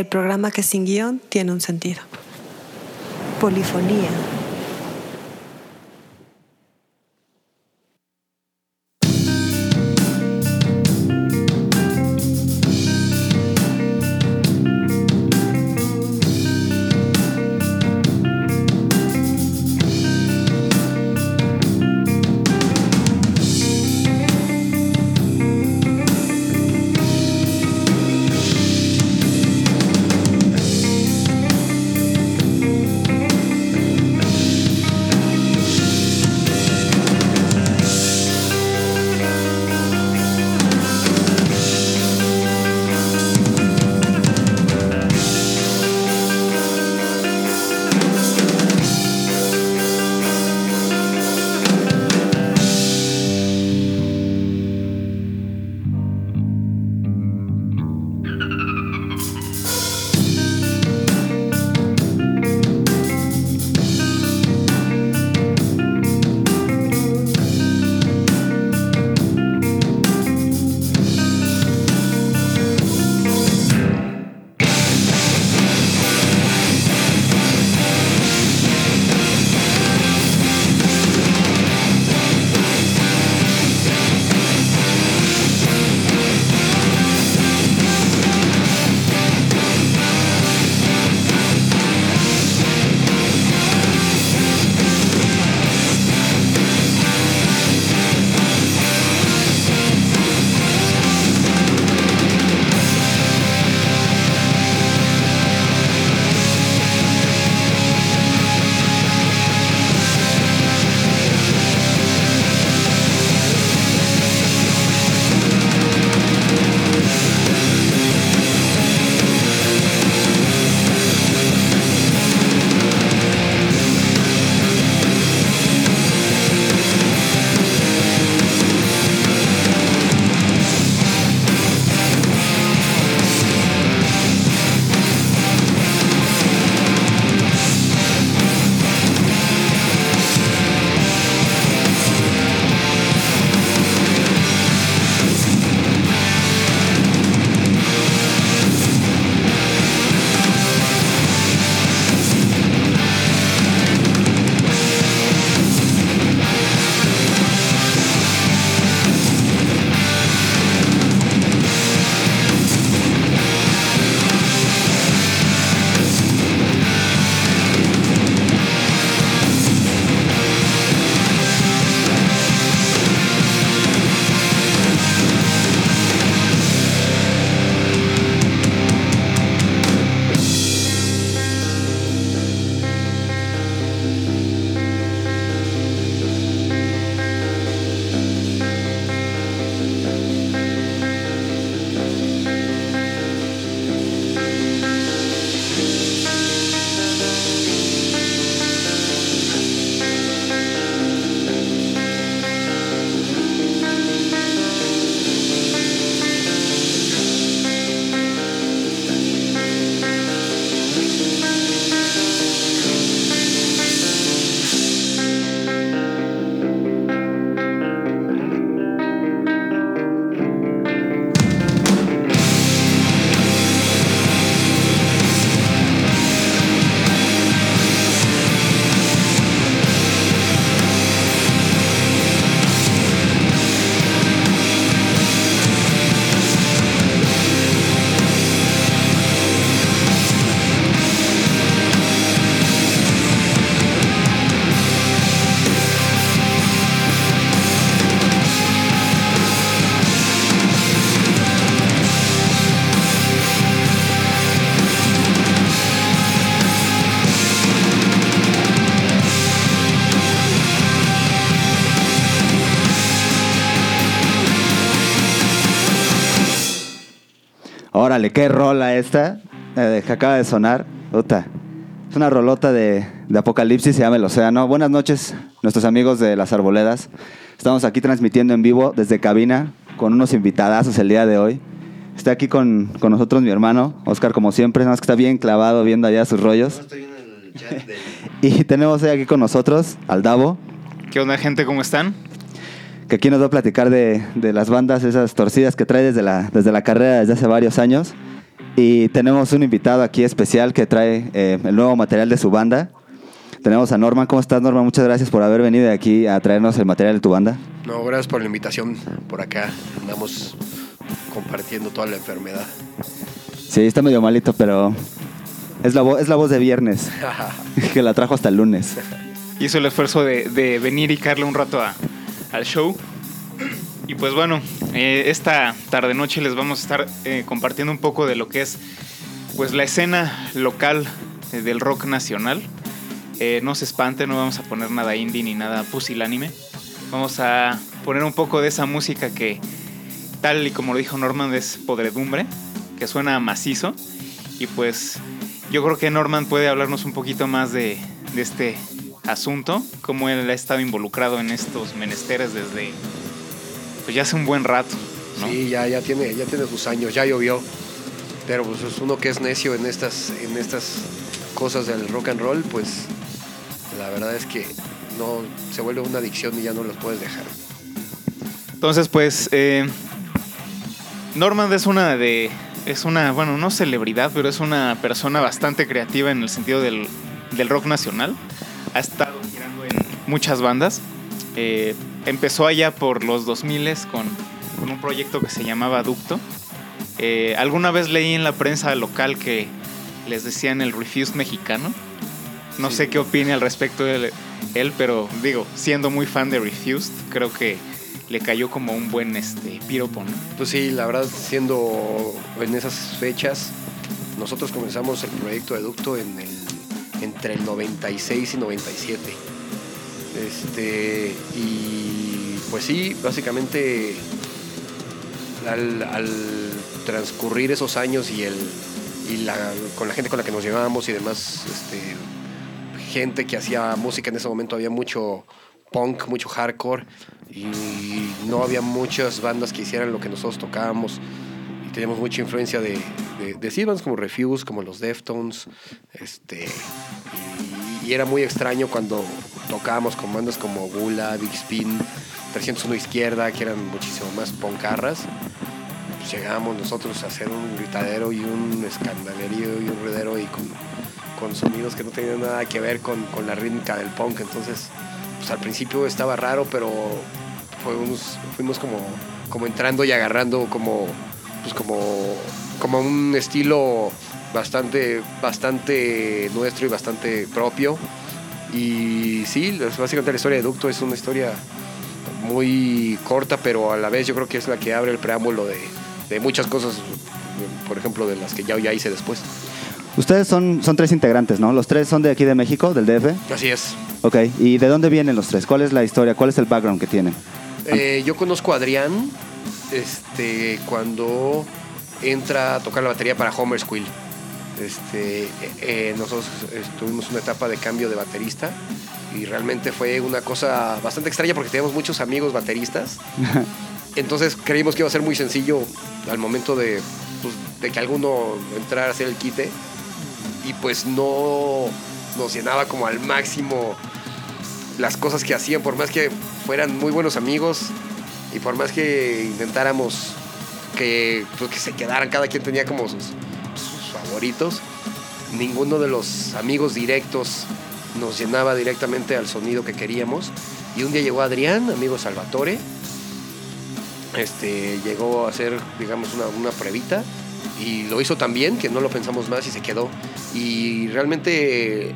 el programa que sin guion tiene un sentido. Polifonía. Órale, qué rola esta eh, que acaba de sonar. Puta. Es una rolota de, de Apocalipsis, se llama El Océano. Buenas noches, nuestros amigos de las Arboledas. Estamos aquí transmitiendo en vivo desde cabina con unos invitadazos el día de hoy. Está aquí con, con nosotros mi hermano, Oscar, como siempre, nada más que está bien clavado viendo allá sus rollos. Estoy en el chat del... Y tenemos hoy aquí con nosotros al Davo, ¿Qué onda, gente? ¿Cómo están? Que aquí nos va a platicar de, de las bandas esas torcidas que trae desde la, desde la carrera desde hace varios años. Y tenemos un invitado aquí especial que trae eh, el nuevo material de su banda. Tenemos a Norman. ¿Cómo estás, Norman? Muchas gracias por haber venido aquí a traernos el material de tu banda. No, gracias por la invitación por acá. Andamos compartiendo toda la enfermedad. Sí, está medio malito, pero es la, vo- es la voz de viernes, que la trajo hasta el lunes. Hizo el esfuerzo de, de venir y caerle un rato a- al show. Y pues bueno, eh, esta tarde noche les vamos a estar eh, compartiendo un poco de lo que es pues la escena local eh, del rock nacional. No se espanten, no vamos a poner nada indie ni nada pusilánime. Vamos a poner un poco de esa música que, tal y como lo dijo Norman, es podredumbre, que suena macizo. Y pues yo creo que Norman puede hablarnos un poquito más de, de este asunto, cómo él ha estado involucrado en estos menesteres desde pues ya hace un buen rato. ¿no? Sí, ya, ya, tiene, ya tiene sus años, ya llovió. Pero pues es uno que es necio en estas, en estas cosas del rock and roll, pues la verdad es que no se vuelve una adicción y ya no los puedes dejar. Entonces, pues, eh, Norman es una de. Es una, bueno, no celebridad, pero es una persona bastante creativa en el sentido del, del rock nacional. Ha estado girando en muchas bandas. Eh, empezó allá por los 2000 con, con un proyecto que se llamaba Ducto. Eh, alguna vez leí en la prensa local que les decían el Refused mexicano. No Sí. sé qué opine al respecto él, él, pero digo, siendo muy fan de Refused, creo que le cayó como un buen este, piropo, ¿no? Pues sí, la verdad, siendo en esas fechas, nosotros comenzamos el proyecto de Ducto en el, entre el 96 y 97. Este, y pues sí, básicamente al, transcurrir esos años y, el, y la, con la gente con la que nos llevábamos y demás, este, gente que hacía música en ese momento, había mucho punk, mucho hardcore y no había muchas bandas que hicieran lo que nosotros tocábamos y teníamos mucha influencia de, de, bandas como Refuse, como los Deftones, este, y, y era muy extraño cuando tocábamos con bandas como Gula, Big Spin, 301 Izquierda, que eran muchísimo más poncarras. Pues llegábamos nosotros a hacer un gritadero y un escandalerío y un ruidero y con, con sonidos que no tenían nada que ver con, con la rítmica del punk. Entonces, pues al principio estaba raro, pero fuimos, fuimos como, como entrando y agarrando como, pues como, como un estilo bastante, bastante nuestro y bastante propio. Y sí, básicamente la historia de Ducto es una historia muy corta, pero a la vez yo creo que es la que abre el preámbulo de, de muchas cosas, por ejemplo, de las que ya, ya hice después. Ustedes son, son tres integrantes, ¿no? Los tres son de aquí de México, del DF. Así es. Ok, ¿y de dónde vienen los tres? ¿Cuál es la historia? ¿Cuál es el background que tienen? Eh, yo conozco a Adrián este, cuando entra a tocar la batería para Homer Squill. Este, eh, eh, nosotros tuvimos una etapa de cambio de baterista y realmente fue una cosa bastante extraña porque teníamos muchos amigos bateristas. Entonces creímos que iba a ser muy sencillo al momento de, pues, de que alguno entrara a hacer el quite y pues no nos llenaba como al máximo las cosas que hacían, por más que fueran muy buenos amigos y por más que intentáramos que, pues, que se quedaran, cada quien tenía como sus, sus favoritos, ninguno de los amigos directos nos llenaba directamente al sonido que queríamos. Y un día llegó Adrián, amigo Salvatore, este, llegó a hacer, digamos, una, una pruebita y lo hizo tan bien que no lo pensamos más y se quedó. Y realmente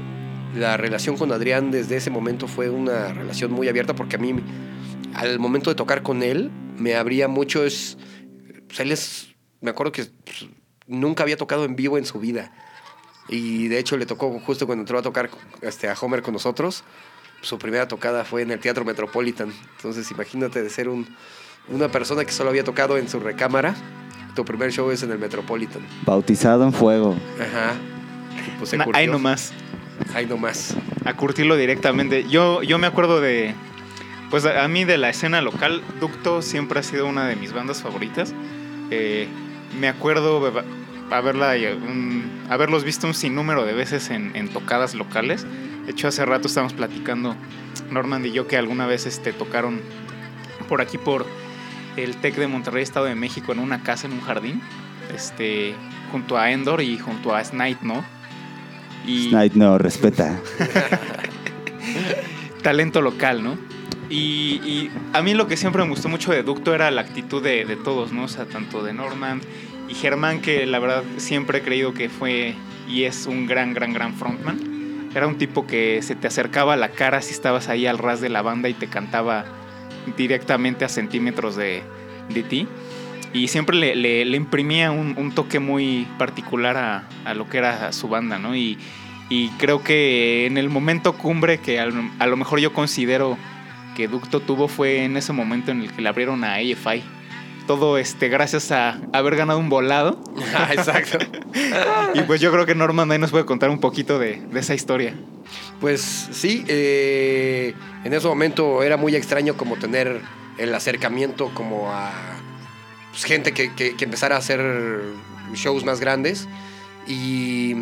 la relación con Adrián desde ese momento fue una relación muy abierta porque a mí, al momento de tocar con él, me abría mucho. Es, pues, él es, me acuerdo que pues, nunca había tocado en vivo en su vida. Y de hecho le tocó justo cuando entró a tocar este, a Homer con nosotros. Su primera tocada fue en el Teatro Metropolitan. Entonces imagínate de ser un, una persona que solo había tocado en su recámara. Tu primer show es en el Metropolitan. Bautizado en fuego. Ajá. Y pues se curtió. ahí nomás. Ahí nomás. a curtirlo directamente. Yo, yo me acuerdo de. Pues a a mí de la escena local, Ducto siempre ha sido una de mis bandas favoritas. Eh, me acuerdo haberla, eh, un- haberlos visto un sinnúmero de veces en, en tocadas locales. De hecho, hace rato estábamos platicando, Norman y yo, que alguna vez este, tocaron por aquí, por el TEC de Monterrey, Estado de México, en una casa, en un jardín. este, junto a Endor y junto a Snipe, ¿no? Y... No, respeta. talento local, ¿no? Y, a mí lo que siempre me gustó mucho de Ducto era la actitud de, de, todos, ¿no? O sea, tanto de Norman y Germán, que la verdad siempre he creído que fue y es un gran, gran, gran frontman. Era un tipo que se te acercaba a la cara si estabas ahí al ras de la banda y te cantaba directamente a centímetros de, de ti. Y siempre le, le, imprimía un, un, toque muy particular a, a, lo que era su banda, ¿no? Y, y creo que en el momento cumbre que a lo mejor yo considero que Ducto tuvo fue en ese momento en el que le abrieron a AFI. Todo este, gracias a haber ganado un volado. Ah, exacto. y pues yo creo que Norman ahí nos puede contar un poquito de, de esa historia. Pues sí, eh, en ese momento era muy extraño como tener el acercamiento como a pues, gente que, que, que, empezara a hacer shows más grandes. Y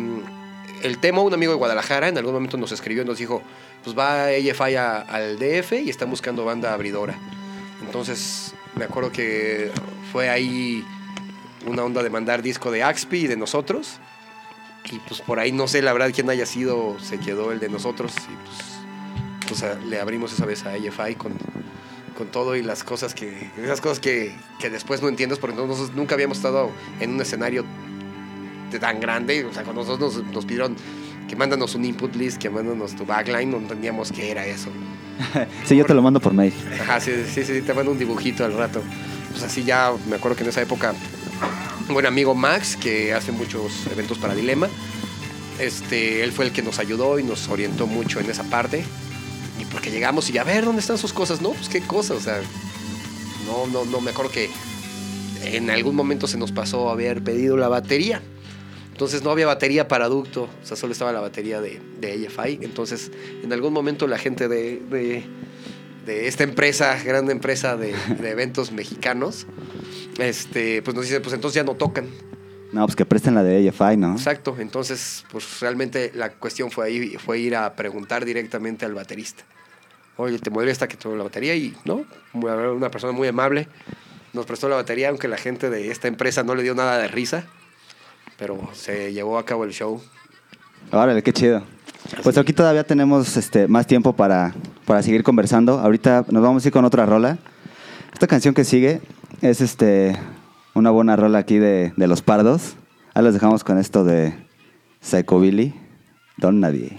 el tema, un amigo de Guadalajara, en algún momento nos escribió y nos dijo, pues va AFI al DF y está buscando banda abridora. Entonces me acuerdo que fue ahí una onda de mandar disco de Axpi y de nosotros. Y pues por ahí no sé la verdad quién haya sido, se quedó el de nosotros. Y pues, le abrimos esa vez a AFI con, con todo y las cosas que, esas cosas que, que después no entiendes porque nosotros nunca habíamos estado en un escenario tan grande. O sea, cuando nosotros nos, nos pidieron que mándanos un input list, que mándanos tu backline, no entendíamos qué era eso. sí, yo te lo mando por mail. Ajá, sí, sí, sí, te mando un dibujito al rato. Pues así ya, me acuerdo que en esa época, un buen amigo Max, que hace muchos eventos para Dilema, este, él fue el que nos ayudó y nos orientó mucho en esa parte. Y porque llegamos y a ver, ¿dónde están sus cosas? No, pues qué cosas, o sea, no, no, no, me acuerdo que en algún momento se nos pasó haber pedido la batería. Entonces no había batería para ducto, o sea, solo estaba la batería de, de AFI. Entonces, en algún momento la gente de, de, esta empresa, grande empresa de, eventos mexicanos, este, pues nos dice, pues entonces ya no tocan. No, pues que presten la de AFI, ¿no? Exacto, entonces, pues realmente la cuestión fue ahí, fue ir a preguntar directamente al baterista. Oye, ¿te molesta que tuve la batería? Y no, una persona muy amable nos prestó la batería, aunque la gente de esta empresa no le dio nada de risa pero se llevó a cabo el show. Órale, qué chido. Pues aquí todavía tenemos este, más tiempo para, para seguir conversando. Ahorita nos vamos a ir con otra rola. Esta canción que sigue es este, una buena rola aquí de, de Los Pardos. Ahí les dejamos con esto de Psycho Billy, Don Nadie.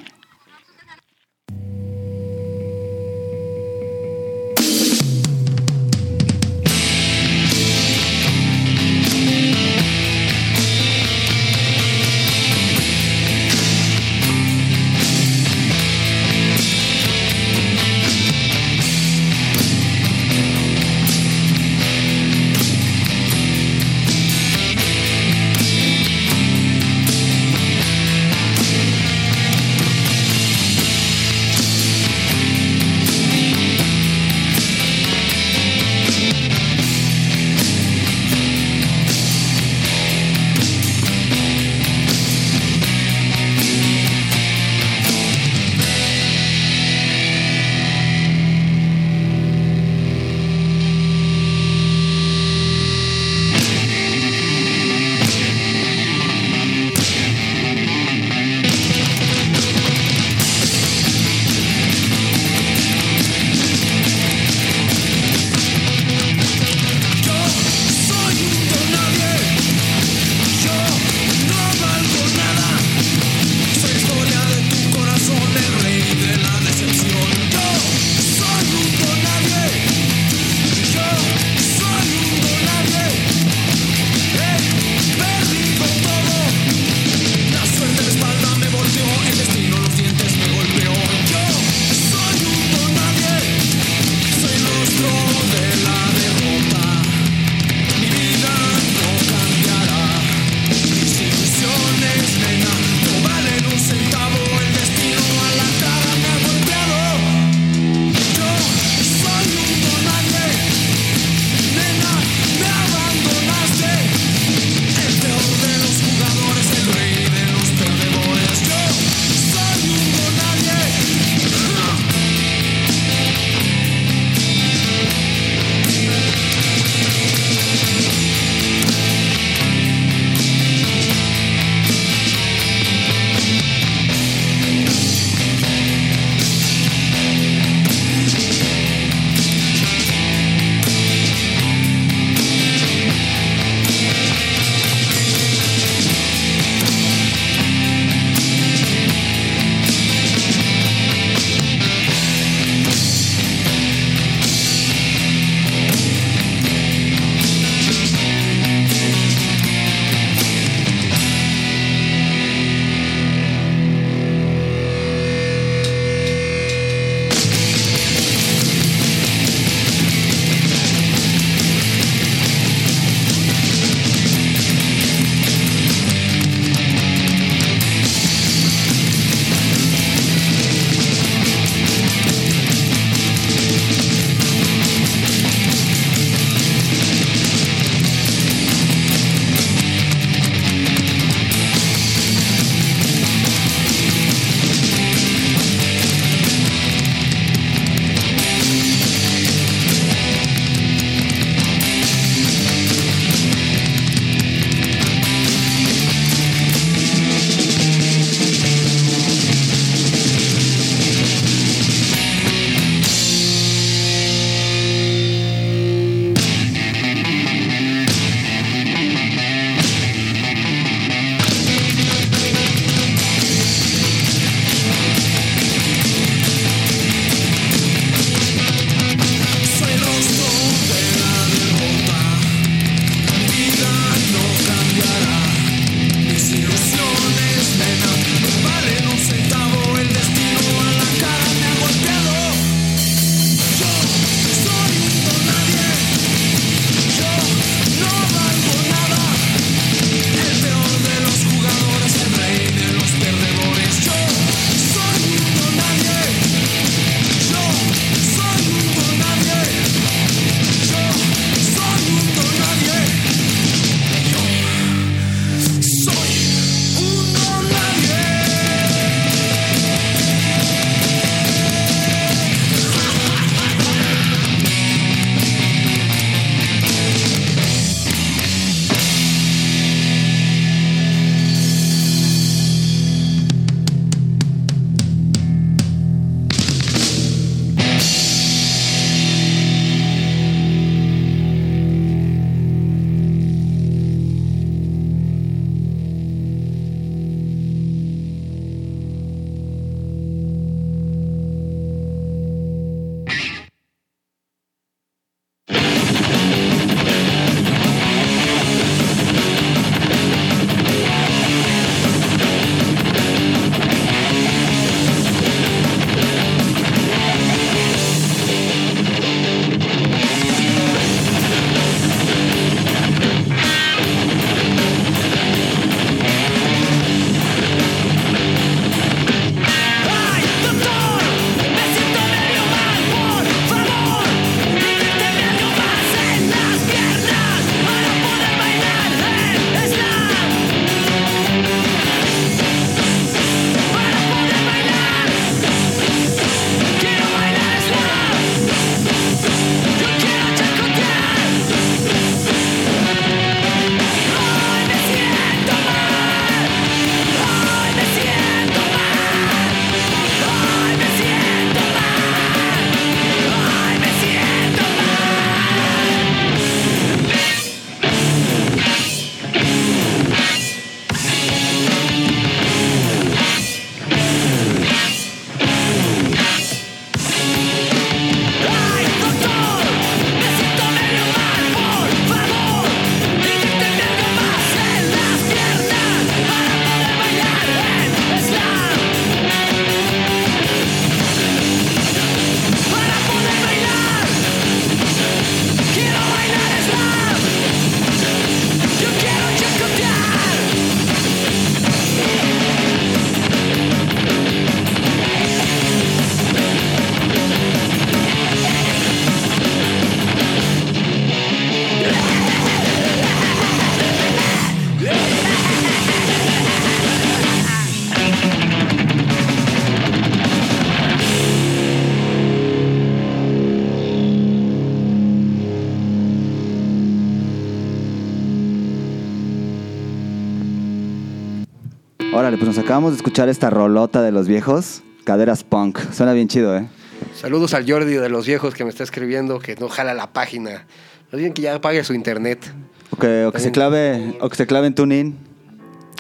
Acabamos de escuchar esta rolota de los viejos. Caderas punk. Suena bien chido, ¿eh? Saludos al Jordi de los viejos que me está escribiendo que no jala la página. Más bien que ya pague su internet. O que, o que se clave, o que se clave en Tunin.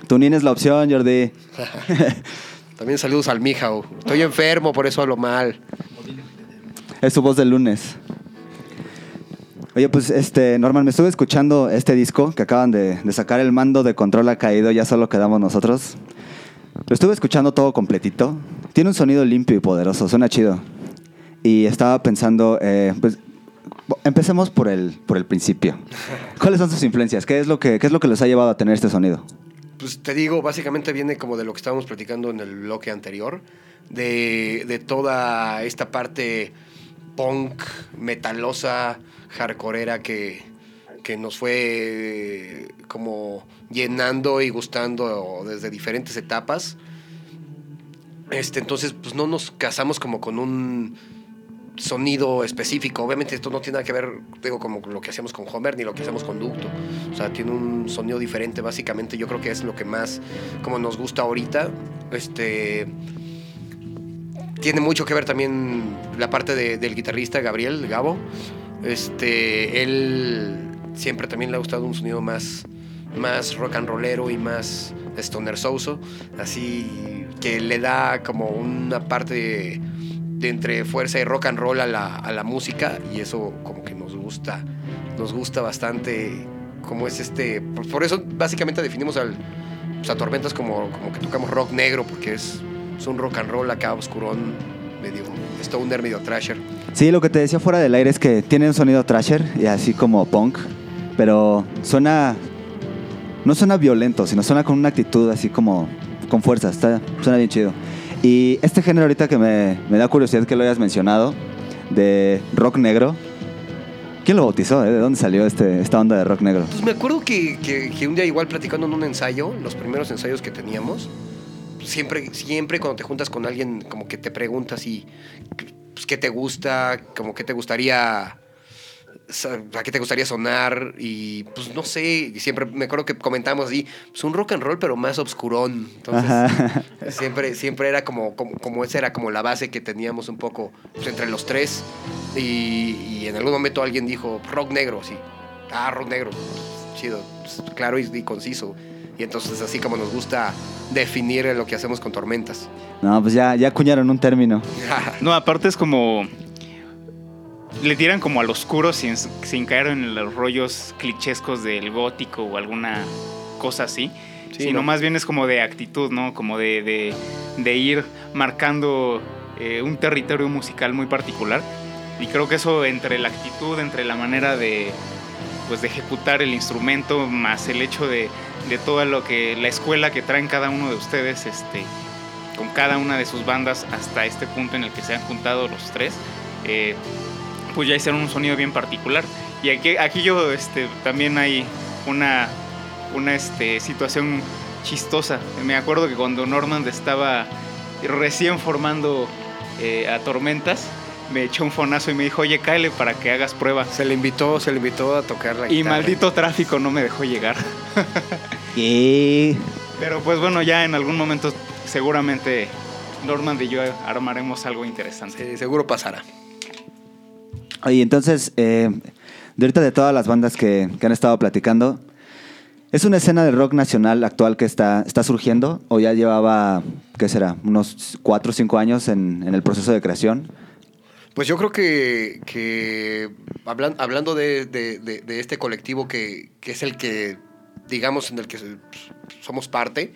Tunin es la opción, Jordi. También saludos al Mijao. Estoy enfermo, por eso hablo mal. Es su voz del lunes. Oye, pues este, Norman, me estuve escuchando este disco que acaban de, de sacar. El mando de control ha caído, ya solo quedamos nosotros. Lo estuve escuchando todo completito. Tiene un sonido limpio y poderoso, suena chido. Y estaba pensando, eh, pues, empecemos por el, por el principio. ¿Cuáles son sus influencias? ¿Qué es, lo que, ¿Qué es lo que les ha llevado a tener este sonido? Pues te digo, básicamente viene como de lo que estábamos platicando en el bloque anterior, de, de toda esta parte punk, metalosa, hardcoreera que, que nos fue como llenando y gustando desde diferentes etapas. Este, entonces, pues no nos casamos como con un sonido específico. Obviamente esto no tiene nada que ver, digo, como lo que hacíamos con Homer ni lo que hacemos con Ducto. O sea, tiene un sonido diferente, básicamente. Yo creo que es lo que más como nos gusta ahorita. Este tiene mucho que ver también la parte de- del guitarrista Gabriel Gabo. Este, él siempre también le ha gustado un sonido más, más rock and rollero y más stoner souso, así que le da como una parte de, entre fuerza y rock and roll a la, a la música y eso como que nos gusta, nos gusta bastante como es este, por, por eso básicamente definimos al, pues, a Tormentas como, como que tocamos rock negro porque es, es un rock and roll acá oscurón, medio stoner, medio thrasher. Sí, lo que te decía fuera del aire es que tiene un sonido thrasher y así como punk, pero suena. No suena violento, sino suena con una actitud así como con fuerza. Está, suena bien chido. Y este género ahorita que me, me da curiosidad que lo hayas mencionado, de rock negro. ¿Quién lo bautizó? eh? ¿De dónde salió este, esta onda de rock negro? Pues me acuerdo que, que- un día igual platicando en un ensayo, los primeros ensayos que teníamos, siempre, siempre cuando te juntas con alguien como que te preguntas y pues, qué te gusta, como qué te gustaría, a qué te gustaría sonar y pues no sé, y siempre me acuerdo que comentamos así, pues un rock and roll pero más obscurón. Entonces, Ajá. siempre, siempre era como, como, como esa era como la base que teníamos un poco pues, entre los tres. Y, y en algún momento alguien dijo rock negro, sí. Ah, rock negro. Chido, pues, claro y, y conciso. Y entonces así como nos gusta definir lo que hacemos con tormentas. No, pues ya, ya acuñaron un término. No, aparte es como. Le tiran como al oscuro sin, sin caer en los rollos clichescos del gótico o alguna cosa así. Sí, sino ¿no? más bien es como de actitud, ¿no? Como de, de- de ir marcando eh, un territorio musical muy particular. Y creo que eso entre la actitud, entre la manera de, pues, de ejecutar el instrumento, más el hecho de, de todo lo que la escuela que traen cada uno de ustedes, este, con cada una de sus bandas hasta este punto en el que se han juntado los tres, eh, pues ya hicieron un sonido bien particular. Y aquí, aquí yo este, también hay una, una este, situación chistosa. Me acuerdo que cuando Normand estaba recién formando eh, a Tormentas, me echó un fonazo y me dijo, oye, cáele para que hagas pruebas. Se le invitó, se le invitó a tocar la Y guitarra. maldito tráfico no me dejó llegar. Y Pero pues bueno, ya en algún momento seguramente Normand y yo armaremos algo interesante. Sí, seguro pasará. Oye, entonces, eh, de ahorita de todas las bandas que, que han estado platicando, ¿es una escena de rock nacional actual que está, está surgiendo o ya llevaba, qué será, unos cuatro o cinco años en, en el proceso de creación? Pues yo creo que, que hablan- hablando de, de- de- este colectivo que, que es el que, digamos, en el que somos parte,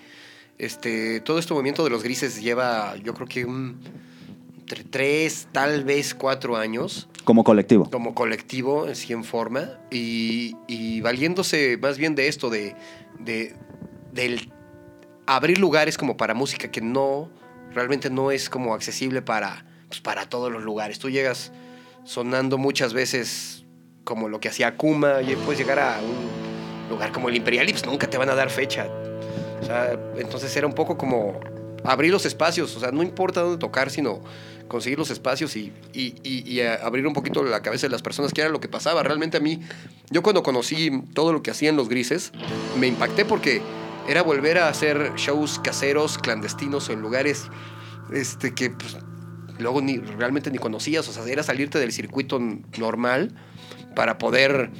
este, todo este movimiento de los grises lleva, yo creo que un, tres, tal vez cuatro años Como colectivo. como colectivo, así en forma, y, y valiéndose más bien de esto, de, de- del abrir lugares como para música que no, realmente no es como accesible para, pues, para todos los lugares. Tú llegas sonando muchas veces como lo que hacía Kuma, y puedes llegar a un lugar como el Imperial y pues nunca te van a dar fecha. O sea, entonces era un poco como abrir los espacios, o sea, no importa dónde tocar, sino conseguir los espacios y, y- y- abrir un poquito la cabeza de las personas, que era lo que pasaba. Realmente a mí, yo cuando conocí todo lo que hacían los grises, me impacté porque era volver a hacer shows caseros, clandestinos en lugares este, que pues, luego ni, realmente ni conocías. O sea, era salirte del circuito normal para poder,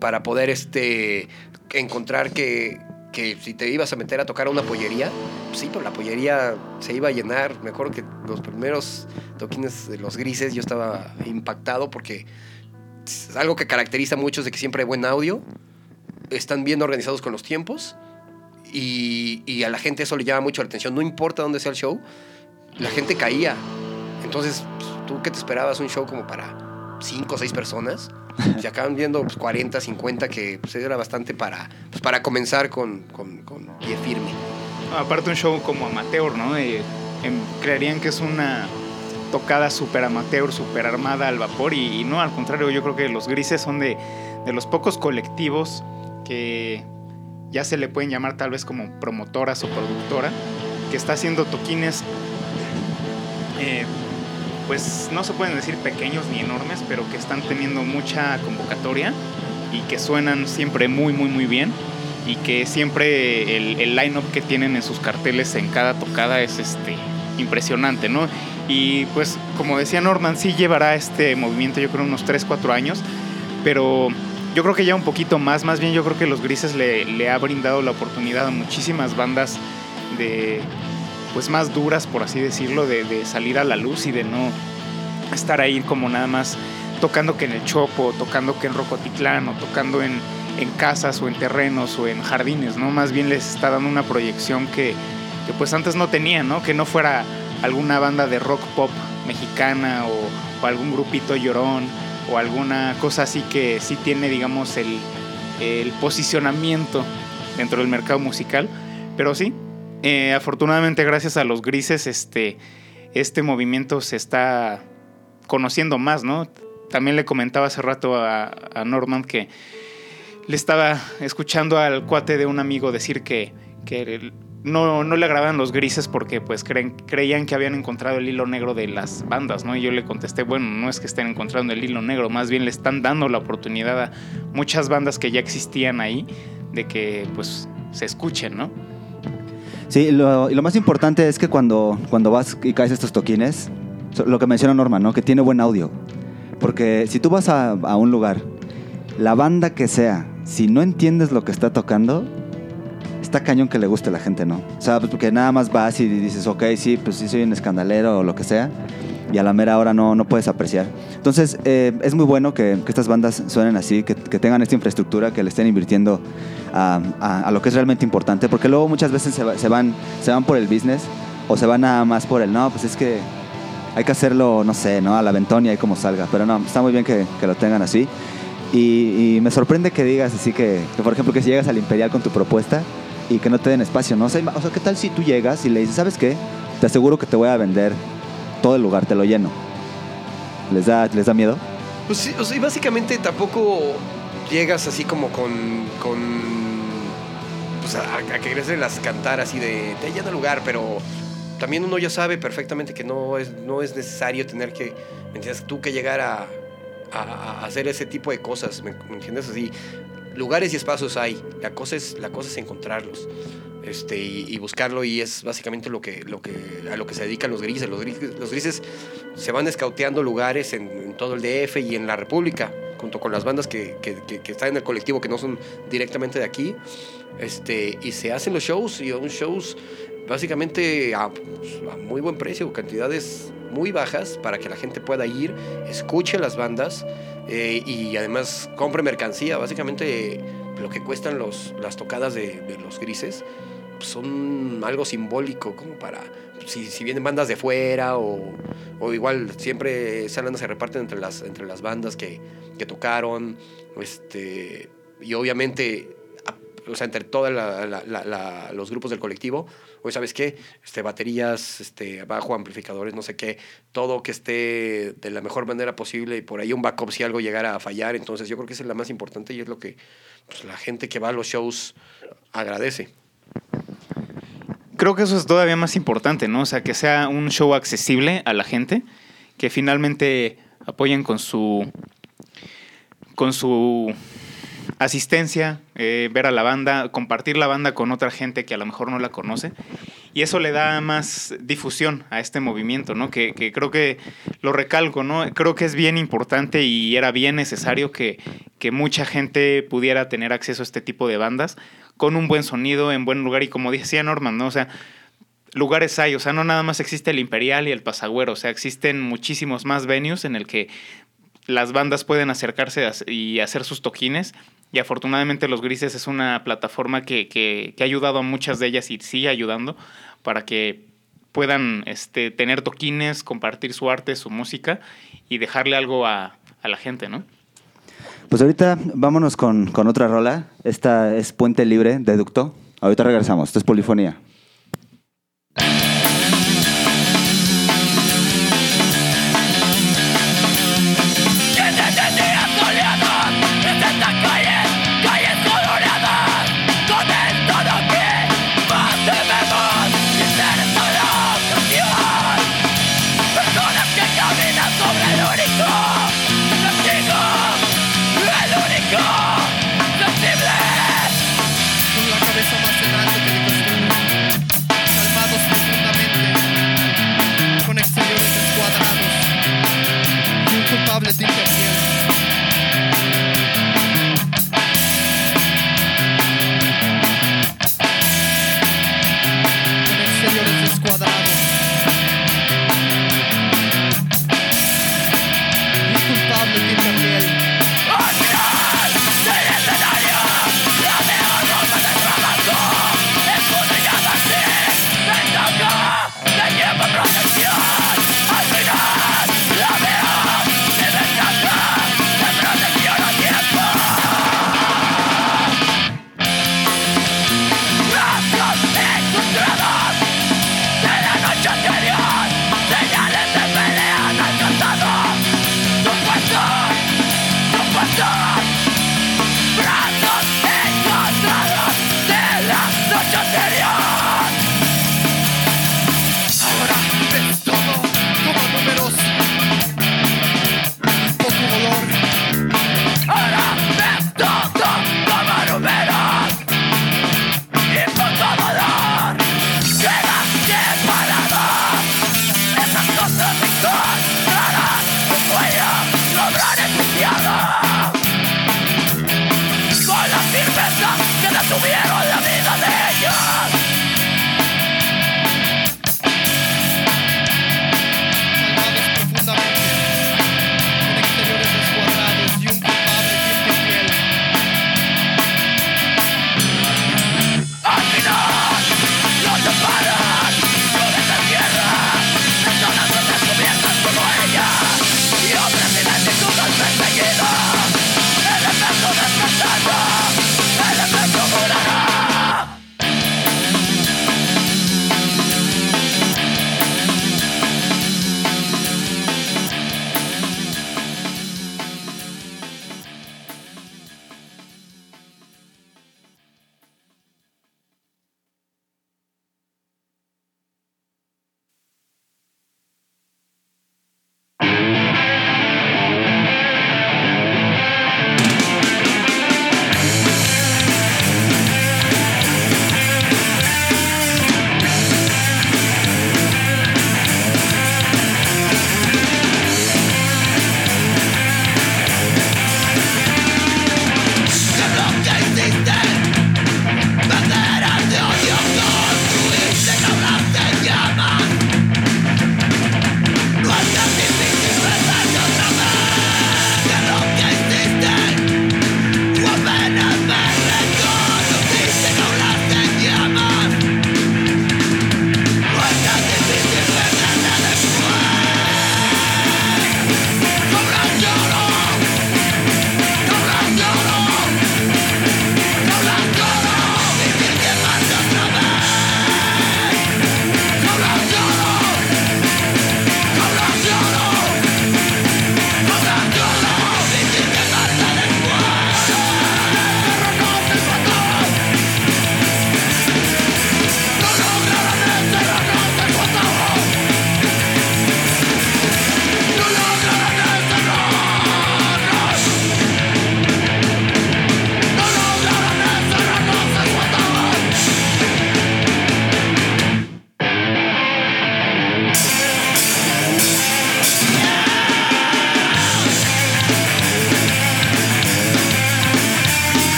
para poder este, encontrar que, que si te ibas a meter a tocar a una pollería, pues sí, pero la pollería se iba a llenar. Me acuerdo que los primeros toquines de los grises yo estaba impactado porque es algo que caracteriza mucho es de que siempre hay buen audio, están bien organizados con los tiempos y, y a la gente eso le llama mucho la atención. No importa dónde sea el show, la gente caía. Entonces, pues, ¿tú qué te esperabas? Un show como para cinco o seis personas. Se acaban viendo pues, 40, 50, que pues, era bastante para, pues, para comenzar con, con, con pie firme. Aparte un show como amateur, ¿no? Eh, creerían que es una tocada súper amateur, súper armada al vapor y, y no, al contrario, yo creo que los grises son de, de los pocos colectivos que ya se le pueden llamar tal vez como promotoras o productora, que está haciendo toquines, eh, pues no se pueden decir pequeños ni enormes, pero que están teniendo mucha convocatoria y que suenan siempre muy, muy, muy bien. Y que siempre el, line-up que tienen en sus carteles en cada tocada es este, impresionante, ¿no? Y pues, como decía Norman, sí llevará este movimiento, yo creo, unos 3, 4 años, pero yo creo que ya un poquito más, más bien yo creo que los grises le, le ha brindado la oportunidad a muchísimas bandas de, pues más duras, por así decirlo, de, de, salir a la luz y de no estar ahí como nada más tocando que en el Chopo, tocando que en Rocotitlán, o tocando en, en casas o en terrenos o en jardines, ¿no? Más bien les está dando una proyección que, que pues antes no tenían, ¿no? Que no fuera alguna banda de rock pop mexicana o, o algún grupito llorón o alguna cosa así que sí tiene, digamos, el, el posicionamiento dentro del mercado musical. Pero sí, eh, afortunadamente gracias a los grises, este, este movimiento se está conociendo más, ¿no? También le comentaba hace rato a, Norman que le estaba escuchando al cuate de un amigo decir que, no, le agradaban los grises porque pues creían que habían encontrado el hilo negro de las bandas, ¿no? Y yo le contesté, bueno, no es que estén encontrando el hilo negro, más bien le están dando la oportunidad a muchas bandas que ya existían ahí de que pues se escuchen, ¿no? Sí, lo, y lo más importante es que cuando, cuando vas y caes estos toquines, lo que menciona Norma, ¿no? Que tiene buen audio. Porque si tú vas a, a un lugar, la banda que sea, si no entiendes lo que está tocando, está cañón que le guste a la gente, ¿no? O sea, pues porque nada más vas y dices, ok, sí, pues sí soy un escandalero o lo que sea, y a la mera hora no, no puedes apreciar. Entonces, eh, es muy bueno que, que, estas bandas suenen así, que, que, tengan esta infraestructura, que le estén invirtiendo a, a, lo que es realmente importante, porque luego muchas veces se, se, van, se van por el business o se van nada más por el, no, pues es que hay que hacerlo, no sé, ¿no? A la ventón y ahí como salga, pero no, está muy bien que, que lo tengan así. Y, me sorprende que digas así que, que, por ejemplo, que si llegas al Imperial con tu propuesta, y que no te den espacio, ¿no? O sea, o sea, ¿qué tal si tú llegas y le dices, ¿sabes qué? Te aseguro que te voy a vender todo el lugar, te lo lleno. ¿Les da, les da miedo? Pues sí, o sea, básicamente tampoco llegas así como con. con pues a, a querérselas cantar así de. Te llena el lugar, pero también uno ya sabe perfectamente que no es, no es necesario tener que. ¿Me entiendes? Tú que llegar a, a, a hacer ese tipo de cosas, ¿me, ¿me entiendes? Así lugares y espacios hay. La cosa es, la cosa es encontrarlos. Este, y, y, buscarlo y es básicamente lo que, lo que, a lo que se dedican los grises. Los grises, los grises se van escauteando lugares en, en, todo el DF y en la República, junto con las bandas que, que, que, que, están en el colectivo, que no son directamente de aquí. Este, y se hacen los shows, y son shows básicamente a, a muy buen precio, cantidades muy bajas para que la gente pueda ir, escuche las bandas eh, y además compre mercancía. Básicamente lo que cuestan los, las tocadas de, de los grises pues son algo simbólico como para si, si vienen bandas de fuera o, o, igual siempre esas bandas se reparten entre las, entre las bandas que, que tocaron este, y obviamente o sea, entre todos los grupos del colectivo, oye, ¿sabes qué? Este, baterías, este, bajo, amplificadores, no sé qué, todo que esté de la mejor manera posible y por ahí un backup si algo llegara a fallar. Entonces, yo creo que esa es la más importante y es lo que pues, la gente que va a los shows agradece. Creo que eso es todavía más importante, ¿no? O sea, que sea un show accesible a la gente, que finalmente apoyen con su con su asistencia, eh, ver a la banda, compartir la banda con otra gente que a lo mejor no la conoce. Y eso le da más difusión a este movimiento, ¿no? Que, que creo que lo recalco, ¿no? Creo que es bien importante y era bien necesario que, que mucha gente pudiera tener acceso a este tipo de bandas con un buen sonido, en buen lugar. Y como decía Norman, ¿no? O sea, lugares hay, o sea, no nada más existe el Imperial y el Pasagüero, o sea, existen muchísimos más venues en el que las bandas pueden acercarse y hacer sus toquines. Y afortunadamente Los Grises es una plataforma que, que, ha ayudado a muchas de ellas y sigue ayudando para que puedan este, tener toquines, compartir su arte, su música y dejarle algo a, a la gente, ¿no? Pues ahorita vámonos con, con otra rola. Esta es Puente Libre de Ducto. Ahorita regresamos. Esto es Polifonía.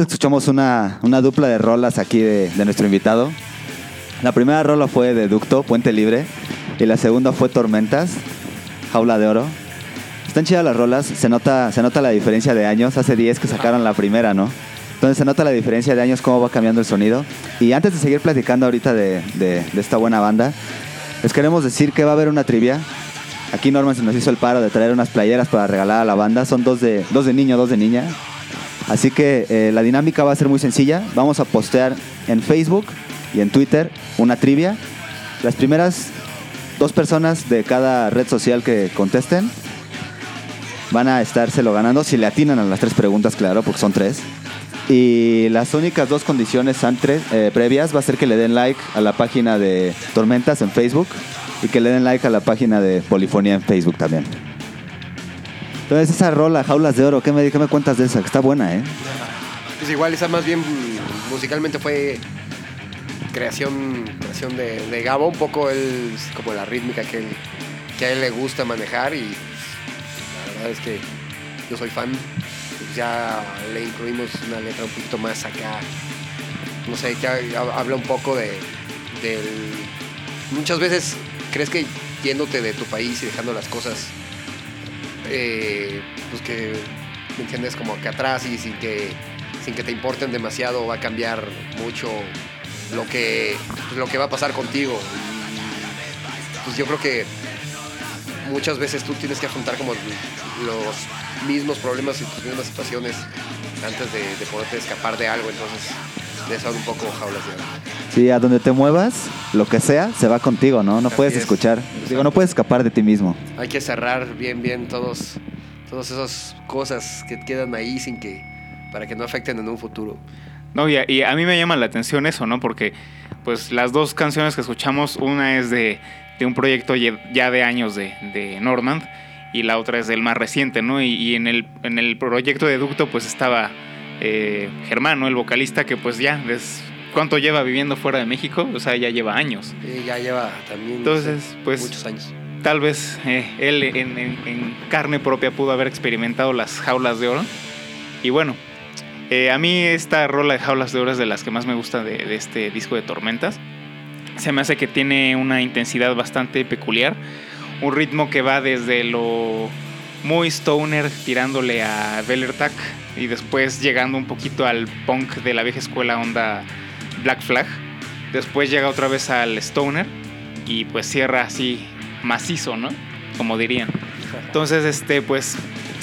Ahorita escuchamos una, una dupla de rolas aquí de, de nuestro invitado. La primera rola fue de Ducto, Puente Libre, y la segunda fue Tormentas, Jaula de Oro. Están chidas las rolas, se nota, se nota la diferencia de años. Hace 10 que sacaron la primera, ¿no? Entonces se nota la diferencia de años, cómo va cambiando el sonido. Y antes de seguir platicando ahorita de, de- de esta buena banda, les queremos decir que va a haber una trivia. Aquí Norman se nos hizo el paro de traer unas playeras para regalar a la banda. Son dos de, dos de niño, dos de niña. Así que eh, la dinámica va a ser muy sencilla. Vamos a postear en Facebook y en Twitter una trivia. Las primeras dos personas de cada red social que contesten van a estárselo ganando si le atinan a las tres preguntas, claro, porque son tres. Y las únicas dos condiciones antes, eh, previas va a ser que le den like a la página de Tormentas en Facebook y que le den like a la página de Polifonía en Facebook también. Entonces esa rola, Jaulas de Oro, ¿qué me, qué me cuentas de esa? Que está buena, ¿eh? Pues igual esa más bien musicalmente fue creación, creación de, Gabo, un poco como la rítmica que, a él le gusta manejar y la verdad es que yo soy fan. Ya le incluimos una letra un poquito más acá, no sé, que ha- habla un poco de. Muchas veces crees que yéndote de tu país y dejando las cosas, eh, pues que, ¿me entiendes? Como que atrás y sin que, sin que te importen demasiado va a cambiar mucho lo que, lo que va a pasar contigo. Pues yo creo que muchas veces tú tienes que afrontar como los mismos problemas y tus mismas situaciones antes de, de poderte escapar de algo. Entonces, de eso un poco jaulas de oro. Sí, a donde te muevas, lo que sea, se va contigo, ¿no? No Así puedes es. escuchar. Digo, no puedes escapar de ti mismo. Hay que cerrar bien, bien todos, todas esas cosas que quedan ahí sin que, para que no afecten en un futuro. No, y a, y a mí me llama la atención eso, ¿no? Porque pues las dos canciones que escuchamos, una es de, de un proyecto ye- ya de años de, de Normand y la otra es del más reciente, ¿no? Y, y en, el, en el proyecto de Ducto pues estaba eh, Germán, ¿no? El vocalista que pues ya, des- ¿cuánto lleva viviendo fuera de México? O sea, ya lleva años. Y ya lleva también Entonces, sí, pues- muchos años. Tal vez eh, él en, en- en carne propia pudo haber experimentado las jaulas de oro. Y bueno, eh, a mí esta rola de jaulas de oro es de las que más me gusta de, de este disco de Tormentas. Se me hace que tiene una intensidad bastante peculiar. Un ritmo que va desde lo muy stoner tirándole a Bellertag y después llegando un poquito al punk de la vieja escuela onda Black Flag. Después llega otra vez al stoner y pues cierra así macizo, ¿no? Como dirían. Entonces, este, pues,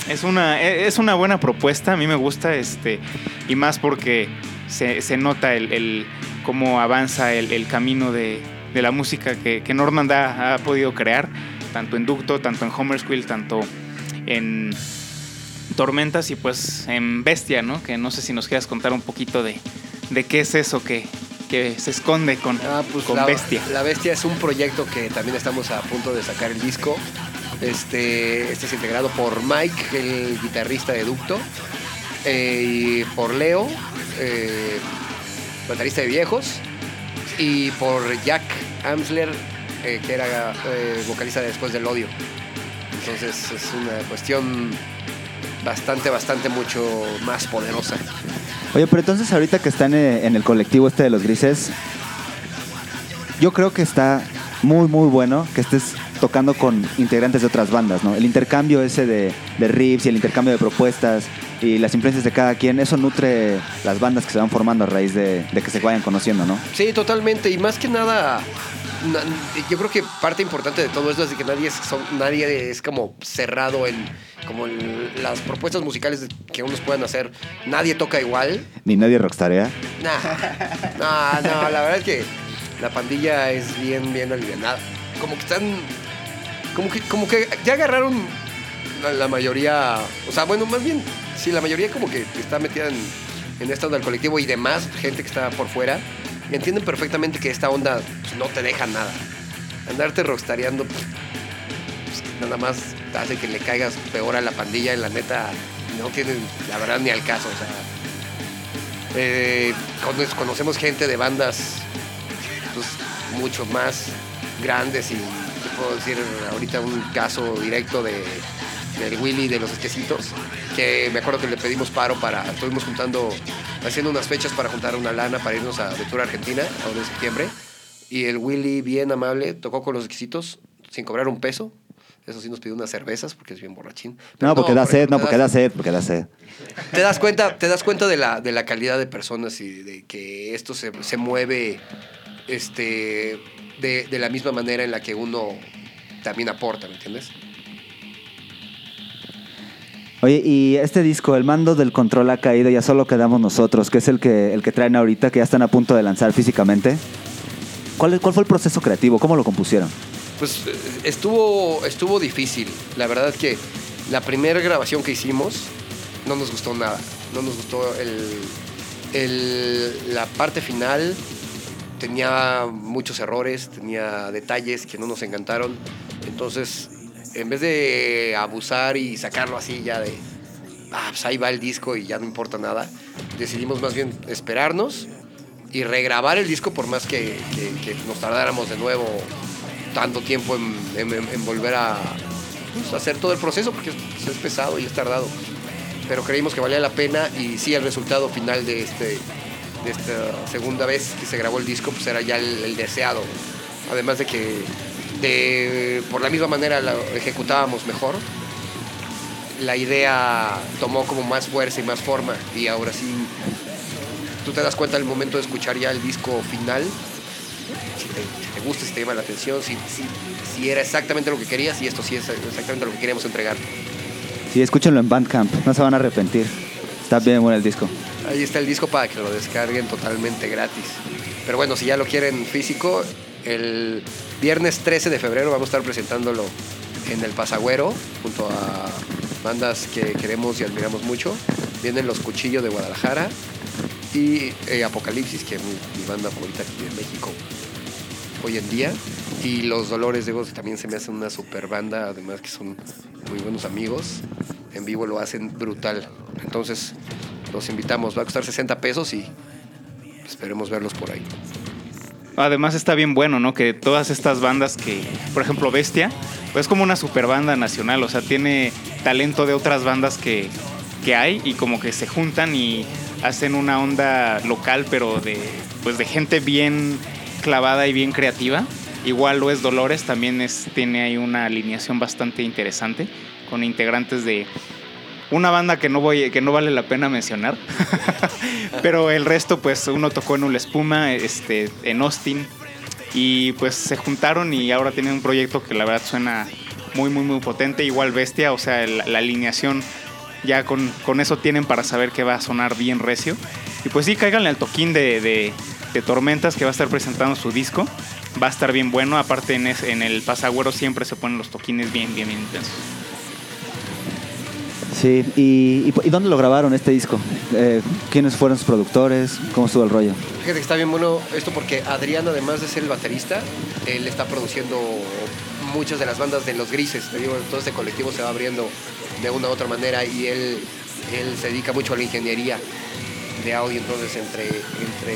es una, e- es una buena propuesta, a mí me gusta, este, y más porque se, se nota el, cómo avanza el, camino de, de la música que, que Norman ha, ha podido crear, tanto en Ducto, tanto en Homer's Quill, tanto en Tormentas y pues en Bestia, ¿no? Que no sé si nos quieras contar un poquito de, de qué es eso que, que se esconde con, Ah, pues con la, Bestia. La Bestia es un proyecto que también estamos a punto de sacar el disco. Este, este es integrado por Mike, el guitarrista de Ducto, eh, y por Leo, eh, baterista de viejos, y por Jack Amsler, eh, que era eh, vocalista de después del odio. Entonces es una cuestión bastante, bastante mucho más poderosa. Oye, pero entonces ahorita que están eh, en el colectivo este de los grises, yo creo que está muy, muy bueno que estés tocando con integrantes de otras bandas, ¿no? El intercambio ese de, de riffs y el intercambio de propuestas y las influencias de cada quien, eso nutre las bandas que se van formando a raíz de, de que se vayan conociendo, ¿no? Sí, totalmente. Y más que nada, na- yo creo que parte importante de todo esto es de que nadie es, son- nadie es como cerrado en como en las propuestas musicales que unos puedan hacer. Nadie toca igual. Ni nadie rockstarea. Nah, no, no, la verdad es que la pandilla es bien, bien alivianada. Como que están, como que, como que ya agarraron la, la mayoría, o sea, bueno, más bien, sí, la mayoría como que está metida en, en esta onda del colectivo y demás, gente que está por fuera, entienden perfectamente que esta onda pues, no te deja nada. Andarte rockstareando, pues, nada más hace que le caigas peor a la pandilla y la neta no tienen, la verdad, ni al caso, o sea. Eh, cono- conocemos gente de bandas pues, mucho más grandes y te puedo decir ahorita un caso directo de del Willy de los esquecitos que me acuerdo que le pedimos paro para estuvimos juntando haciendo unas fechas para juntar una lana para irnos a de tour a Argentina, ahora en septiembre. Y el Willy, bien amable, tocó con los exquisitos sin cobrar un peso. Eso sí nos pidió unas cervezas porque es bien borrachín. Pero No, porque da por sed, ejemplo, no, porque da sed, porque da sed. te das cuenta, te das cuenta de la, de la calidad de personas y de que esto se, se mueve este, de, de la misma manera en la que uno también aporta, ¿me entiendes? Oye, y este disco, el mando del control ha caído, ya solo quedamos nosotros, que es el que, el que traen ahorita, que ya están a punto de lanzar físicamente. ¿Cuál, ¿Cuál fue el proceso creativo? ¿Cómo lo compusieron? Pues eh, estuvo, estuvo difícil. La verdad es que la primera grabación que hicimos no nos gustó nada. No nos gustó el, el- la parte final. Tenía muchos errores, tenía detalles que no nos encantaron. Entonces, en vez de abusar y sacarlo así ya de, ah, pues ahí va el disco y ya no importa nada, decidimos más bien esperarnos y regrabar el disco por más que, nos tardáramos de nuevo tanto tiempo en, volver a pues, hacer todo el proceso porque es, es pesado y es tardado. Pero creímos que valía la pena y sí, el resultado final de, este, de esta segunda vez que se grabó el disco pues era ya el deseado. Además de que de, por la misma manera lo ejecutábamos mejor, la idea tomó como más fuerza y más forma y ahora sí tú te das cuenta al momento de escuchar ya el disco final si te, si te gusta, si te llama la atención, si, si, si era exactamente lo que querías y esto sí es exactamente lo que queríamos entregar. Sí, escúchenlo en Bandcamp, no se van a arrepentir. Está bien bueno el disco. Ahí está el disco para que lo descarguen totalmente gratis. Pero bueno, si ya lo quieren físico, el viernes 13 de febrero vamos a estar presentándolo en el Pasagüero junto a bandas que queremos y admiramos mucho. Vienen Los Cuchillos de Guadalajara y eh, Apocalipsis, que es mi, banda favorita aquí de México hoy en día. Y Los Dolores de Gos también se me hacen una super banda, además que son muy buenos amigos. En vivo lo hacen brutal. Entonces, los invitamos. Va a costar 60 pesos y esperemos verlos por ahí. Además está bien bueno, ¿no? Que todas estas bandas que, por ejemplo, Bestia, pues es como una super banda nacional, o sea, tiene talento de otras bandas que, que hay y como que se juntan y hacen una onda local, pero de, pues de gente bien clavada y bien creativa. Igual lo es Dolores, también es, tiene ahí una alineación bastante interesante con integrantes de una banda que no voy que no vale la pena mencionar pero el resto pues uno tocó en Ula Espuma este en Austin y pues se juntaron y ahora tienen un proyecto que la verdad suena muy muy muy potente igual bestia o sea la alineación ya con, con eso tienen para saber que va a sonar bien recio. Y pues sí cáiganle al toquín de, de- Tormentas que va a estar presentando su disco. Va a estar bien bueno aparte en, en el pasagüero siempre se ponen los toquines bien bien bien intensos Sí, y, y, ¿y dónde lo grabaron este disco? Eh, ¿Quiénes fueron sus productores? ¿Cómo estuvo el rollo? Fíjate que está bien bueno esto porque Adrián, además de ser el baterista, él está produciendo muchas de las bandas de Los Grises. Te digo, todo este colectivo se va abriendo de una u otra manera y él, él se dedica mucho a la ingeniería de audio. Entonces, entre, entre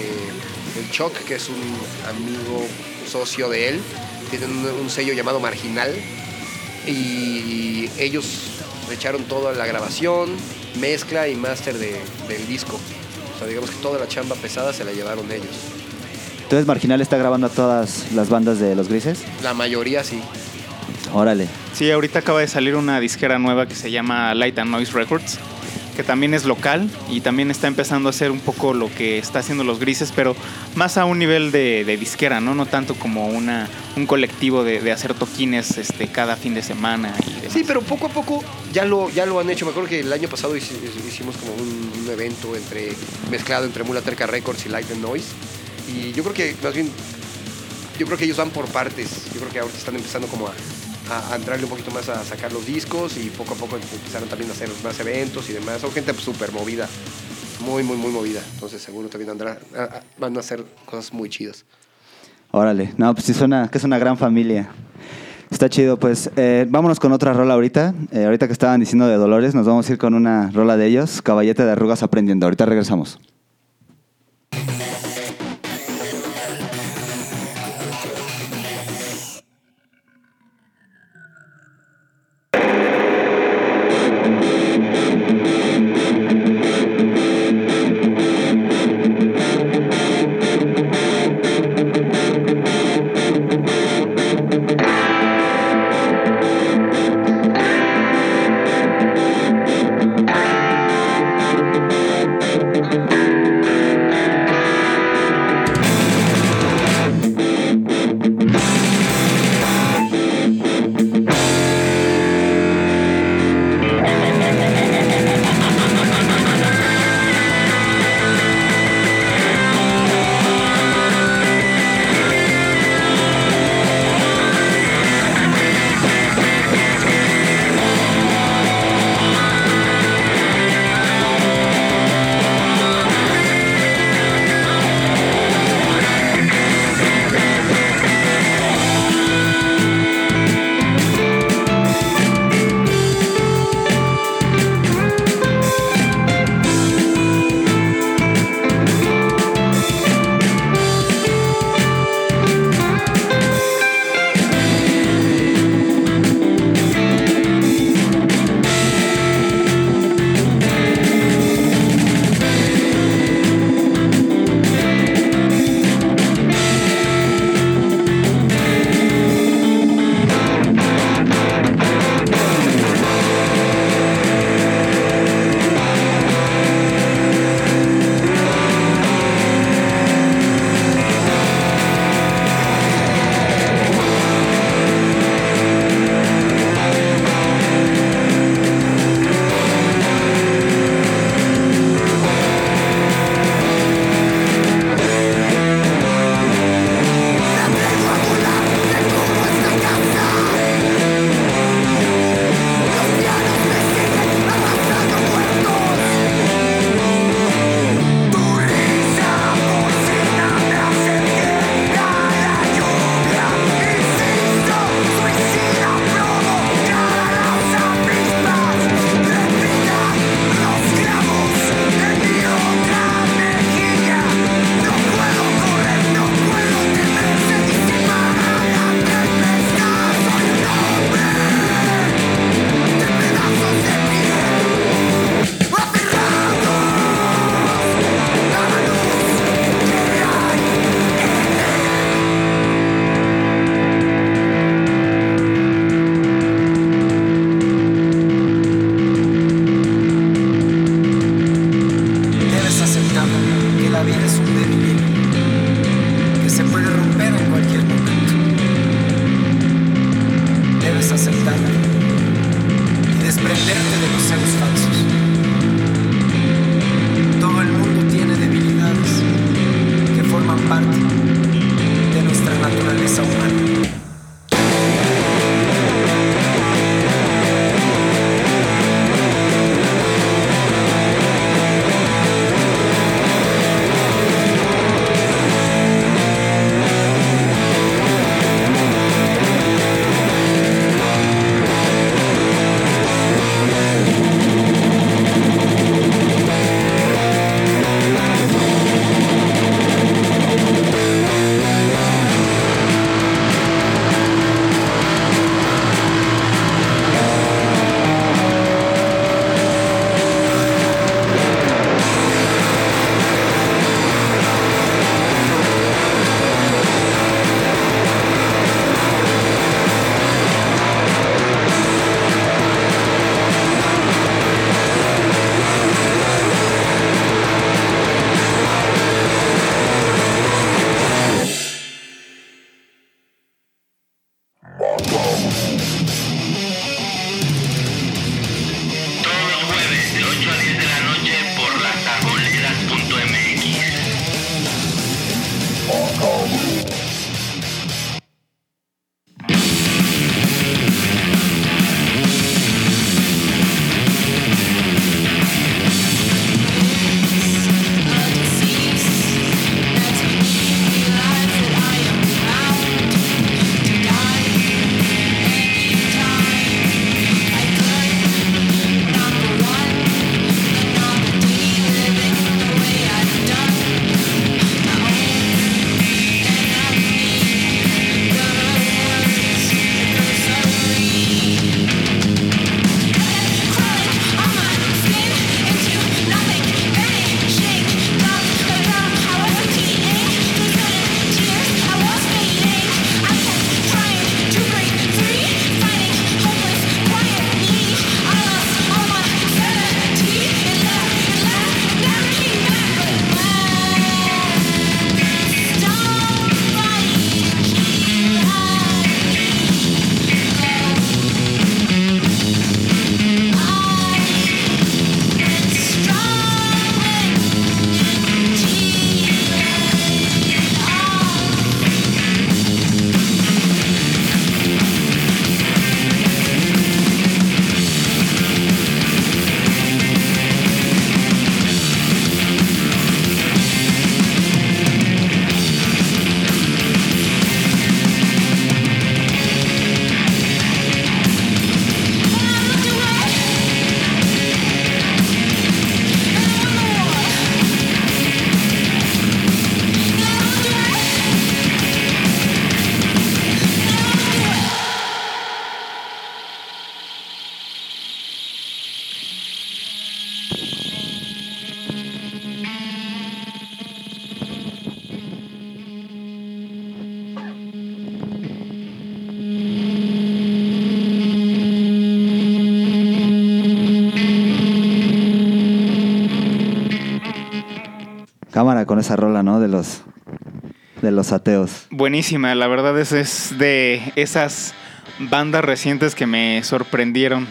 el Choc, que es un amigo socio de él, tienen un sello llamado Marginal y ellos echaron toda la grabación, mezcla y máster de- del disco. O sea, digamos que toda la chamba pesada se la llevaron ellos. Entonces Marginal está grabando a todas las bandas de Los Grises. La mayoría sí. Órale. Sí, ahorita acaba de salir una disquera nueva que se llama Light and Noise Records, que también es local y también está empezando a hacer un poco lo que está haciendo los grises, pero más a un nivel de, disquera, ¿no? No tanto como una, un colectivo de, hacer toquines este, cada fin de semana. Y. Sí, pero poco a poco ya lo, ya lo han hecho. Me acuerdo que el año pasado hici- hicimos como un, evento entre mezclado entre Mula Terca Records y Light and Noise. Y yo creo que más bien, yo creo que ellos van por partes. Yo creo que ahorita están empezando como a, a- entrarle un poquito más a sacar los discos y poco a poco empezaron también a hacer más eventos y demás. Son gente súper movida, muy, muy, muy movida. Entonces seguro también andrá, a- a- van a hacer cosas muy chidas. Órale. No, pues sí suena que es una gran familia. Está chido, pues eh, vámonos con otra rola ahorita. Eh, ahorita que estaban diciendo de Dolores, nos vamos a ir con una rola de ellos, Caballete de Arrugas Aprendiendo. Ahorita regresamos. Rola, ¿no? De los, de los ateos. Buenísima, la verdad es, es de esas bandas recientes que me sorprendieron.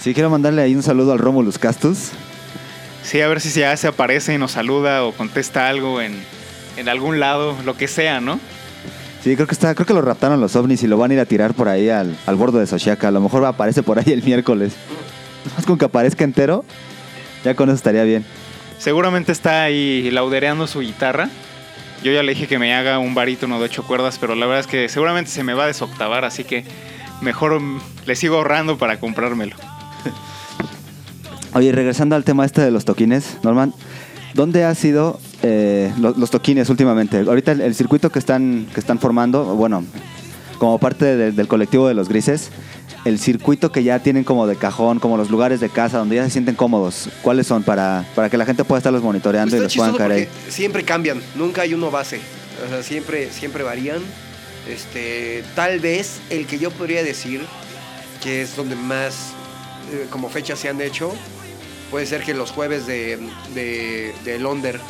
Sí, quiero mandarle ahí un saludo al Romulus Castus. Sí, a ver si ya se aparece y nos saluda o contesta algo en, en algún lado, lo que sea, ¿no? Sí, creo que está, creo que lo raptaron los ovnis y lo van a ir a tirar por ahí al, al bordo de Sochiaca. A lo mejor aparece por ahí el miércoles. Más con que aparezca entero, ya con eso estaría bien. Seguramente está ahí laudereando su guitarra. Yo ya le dije que me haga un barítono de ocho cuerdas, pero la verdad es que seguramente se me va a desoctavar, así que mejor le sigo ahorrando para comprármelo. Oye, regresando al tema este de los toquines, Norman, ¿dónde ha sido eh, lo- los, toquines últimamente? Ahorita el, circuito que están, que están formando, bueno, como parte de- del colectivo de los grises, el circuito que ya tienen como de cajón, como los lugares de casa donde ya se sienten cómodos, ¿cuáles son para, para que la gente pueda estarlos monitoreando Pues y los puedan caer ahí? siempre cambian, nunca hay uno base. O sea, siempre, siempre varían. Este, tal vez el que yo podría decir que es donde más eh, como fechas se han hecho, puede ser que los jueves de, de, de Londres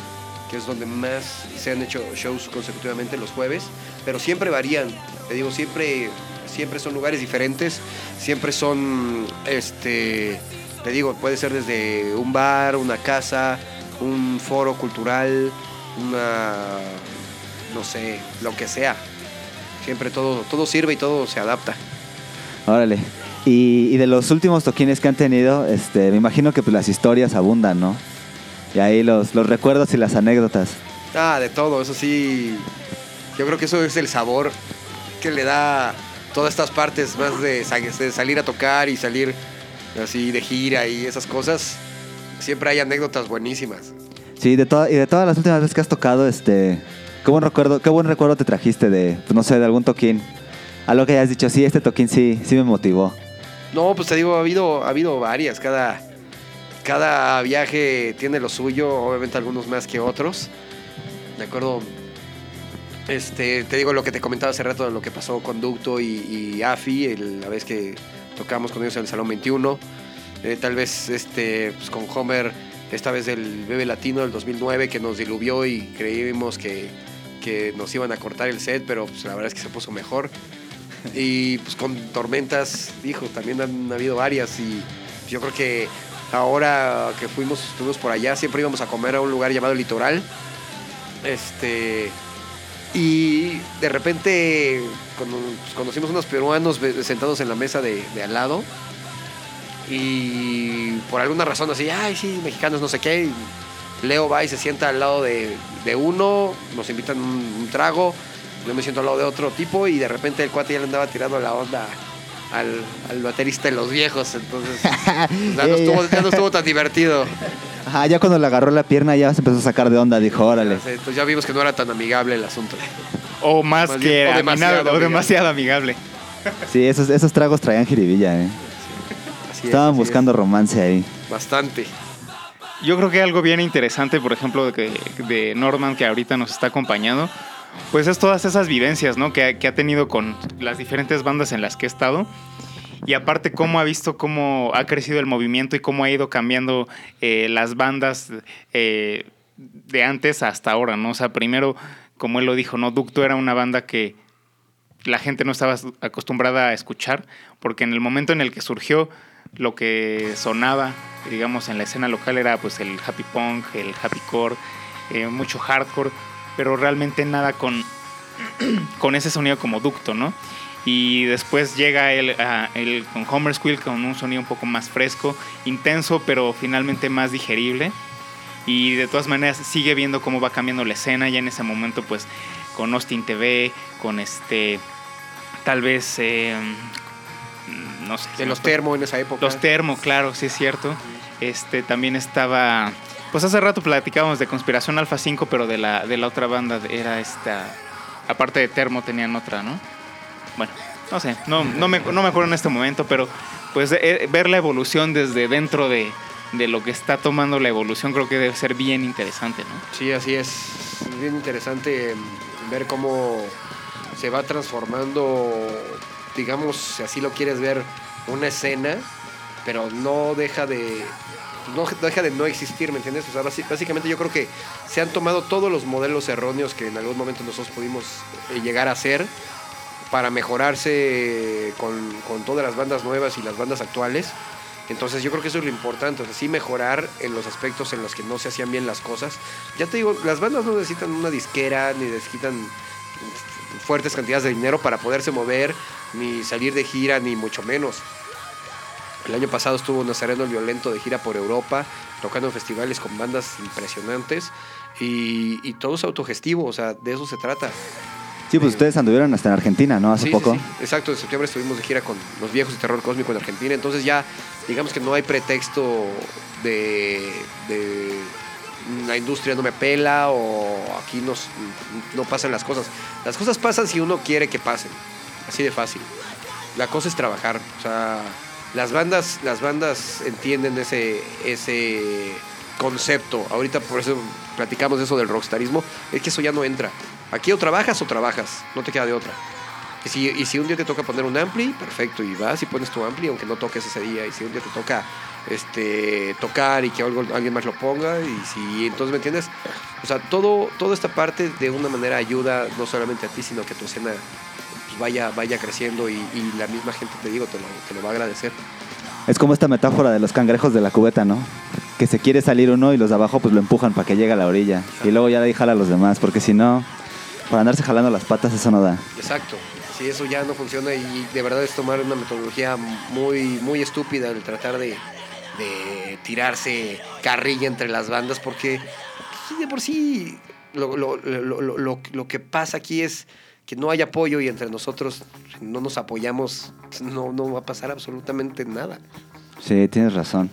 que es donde más se han hecho shows consecutivamente los jueves, pero siempre varían, te digo, siempre, siempre son lugares diferentes, siempre son, este, te digo, puede ser desde un bar, una casa, un foro cultural, una, no sé, lo que sea. Siempre todo, todo sirve y todo se adapta. Órale. Y, y de los últimos toquines que han tenido, este, me imagino que pues, las historias abundan, ¿no? Y ahí los, los recuerdos y las anécdotas. Ah, de todo, eso sí. Yo creo que eso es el sabor que le da todas estas partes más de, sa- de salir a tocar y salir así de gira y esas cosas. Siempre hay anécdotas buenísimas. Sí, de y de todas las últimas veces que has tocado, este, qué buen recuerdo, qué buen recuerdo te trajiste de, pues, no sé, de algún toquín. Algo que hayas dicho, sí, este toquín sí, sí me motivó. No, pues te digo, ha habido, ha habido varias. Cada, cada viaje tiene lo suyo, obviamente algunos más que otros. De acuerdo. Este, te digo lo que te comentaba hace rato de lo que pasó con Ducto y, AFI, la vez que tocamos con ellos en el Salón 21. Eh, tal vez este, pues con Homer, esta vez del Bebe Latino del 2009, que nos diluvió y creímos que, que nos iban a cortar el set, pero pues, la verdad es que se puso mejor. Y pues con tormentas, dijo, también han habido varias y yo creo que ahora que fuimos, estuvimos por allá, siempre íbamos a comer a un lugar llamado Litoral. Este. Y de repente conocimos unos peruanos sentados en la mesa de, al lado. Y por alguna razón así, ay, sí, mexicanos, no sé qué. Leo va y se sienta al lado de, de uno, nos invitan un, un trago. Yo me siento al lado de otro tipo y de repente el cuate ya le andaba tirando la onda al, al baterista de los viejos. Entonces, ya no, estuvo, ya no estuvo tan divertido. Ajá, ya cuando le agarró la pierna ya se empezó a sacar de onda, dijo, órale. Entonces ya vimos que no era tan amigable el asunto. O más, Más que bien, o amigable, demasiado o amigable. demasiado amigable. Sí, esos, esos tragos traían jiribilla, ¿eh? Es, Estaban así buscando romance ahí. es. Bastante. Yo creo que algo bien interesante, por ejemplo, de, de Norman, que ahorita nos está acompañando, pues es todas esas vivencias, ¿no? Que, ha- tenido con las diferentes bandas en las que he estado. Y aparte, cómo ha visto cómo ha crecido el movimiento y cómo ha ido cambiando eh, las bandas eh, de antes hasta ahora, ¿no? O sea, primero, como él lo dijo, ¿no? Ducto era una banda que la gente no estaba acostumbrada a escuchar, porque en el momento en el que surgió, lo que sonaba, digamos, en la escena local era pues el happy punk, el happy core, eh, mucho hardcore, pero realmente nada con, con ese sonido como ducto, ¿no? Y después llega él, él con Homer Squill con un sonido un poco más fresco, intenso, pero finalmente más digerible. Y de todas maneras sigue viendo cómo va cambiando la escena. Ya en ese momento, pues, con Austin TV, con este. Tal vez. eh, no sé. De los termo en esa época. Los termo, claro, sí es cierto. Este también estaba. Pues hace rato platicábamos de Conspiración Alfa 5, pero de la, de la otra banda era esta. Aparte de Termo tenían otra, ¿no? Bueno, no sé, no, no, me, no acuerdo en este momento, pero pues eh, ver la evolución desde dentro de, de lo que está tomando la evolución creo que debe ser bien interesante, ¿no? Sí, así es. Es bien interesante mm, ver cómo se va transformando, digamos, si así lo quieres ver, una escena, pero no deja de no deja de no existir, ¿me entiendes? O sea, básicamente yo creo que se han tomado todos los modelos erróneos que en algún momento nosotros pudimos eh, llegar a hacer para mejorarse con, todas las bandas nuevas y las bandas actuales. Entonces yo creo que eso es lo importante, o sí mejorar en los aspectos en los que no se hacían bien las cosas. Ya te digo, las bandas no necesitan una disquera, ni necesitan fuertes cantidades de dinero para poderse mover, ni salir de gira, ni mucho menos. El año pasado estuvo Nazareno el Violento de gira por Europa, tocando en festivales con bandas impresionantes y, y todo es autogestivo, o sea, de eso se trata. Sí, pues ustedes anduvieron hasta en Argentina, ¿no? Hace Sí, sí, poco. sí. Exacto, en septiembre estuvimos de gira con los viejos de terror cósmico en Argentina, entonces ya digamos que no hay pretexto de, de la industria no me pela o aquí nos, no pasan las cosas. Las cosas pasan si uno quiere que pasen, así de fácil. La cosa es trabajar, o sea, las bandas, las bandas entienden ese, ese concepto. Ahorita por eso platicamos eso del rockstarismo, es que eso ya no entra. Aquí o trabajas o trabajas, no te queda de otra. Y si, y si un día te toca poner un ampli, perfecto, y vas y pones tu ampli, aunque no toques ese día. Y si un día te toca este, tocar y que alguien más lo ponga. Y si, entonces, ¿me entiendes? O sea, todo, toda esta parte de una manera ayuda no solamente a ti, sino que tu escena pues, vaya, vaya creciendo y, y la misma gente, te digo, te lo, te lo va a agradecer. Es como esta metáfora de los cangrejos de la cubeta, ¿no? Que se quiere salir uno y los de abajo pues lo empujan para que llegue a la orilla. Y luego ya de ahí jala a los demás, porque si no, para andarse jalando las patas eso no da. Exacto. Si eso ya no funciona y de verdad es tomar una metodología muy, muy estúpida el tratar de, de tirarse carrilla entre las bandas, porque sí, de por sí lo- lo- lo- lo que pasa aquí es que no hay apoyo y entre nosotros no nos apoyamos, no, no va a pasar absolutamente nada. Sí, tienes razón.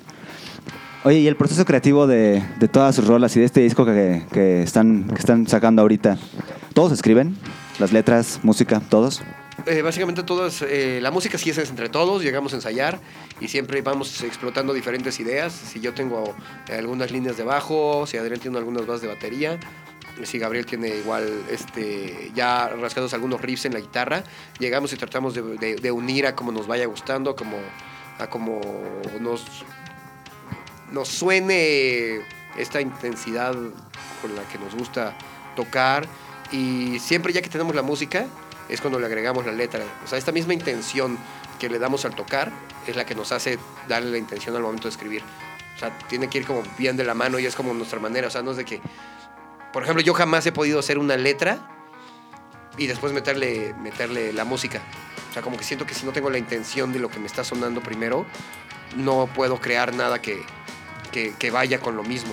Oye, y el proceso creativo de, de todas sus rolas y de este disco que, que están, que están sacando ahorita, ¿todos escriben? ¿Las letras, música, todos? Eh, básicamente todas, eh, la música sí es entre todos, llegamos a ensayar y siempre vamos explotando diferentes ideas. Si yo tengo eh, algunas líneas de bajo, si Adrián tiene algunas bases de batería, si Gabriel tiene igual este, ya rascados algunos riffs en la guitarra, llegamos y tratamos de, unir a como nos vaya gustando, como, a como nos, nos suene esta intensidad con la que nos gusta tocar y siempre ya que tenemos la música es cuando le agregamos la letra. O sea, esta misma intención que le damos al tocar es la que nos hace darle la intención al momento de escribir. O sea, tiene que ir como bien de la mano y es como nuestra manera. O sea, no es de que, por ejemplo, yo jamás he podido hacer una letra y después meterle, meterle la música. O sea, como que siento que si no tengo la intención de lo que me está sonando primero, no puedo crear nada que, que, que vaya con lo mismo.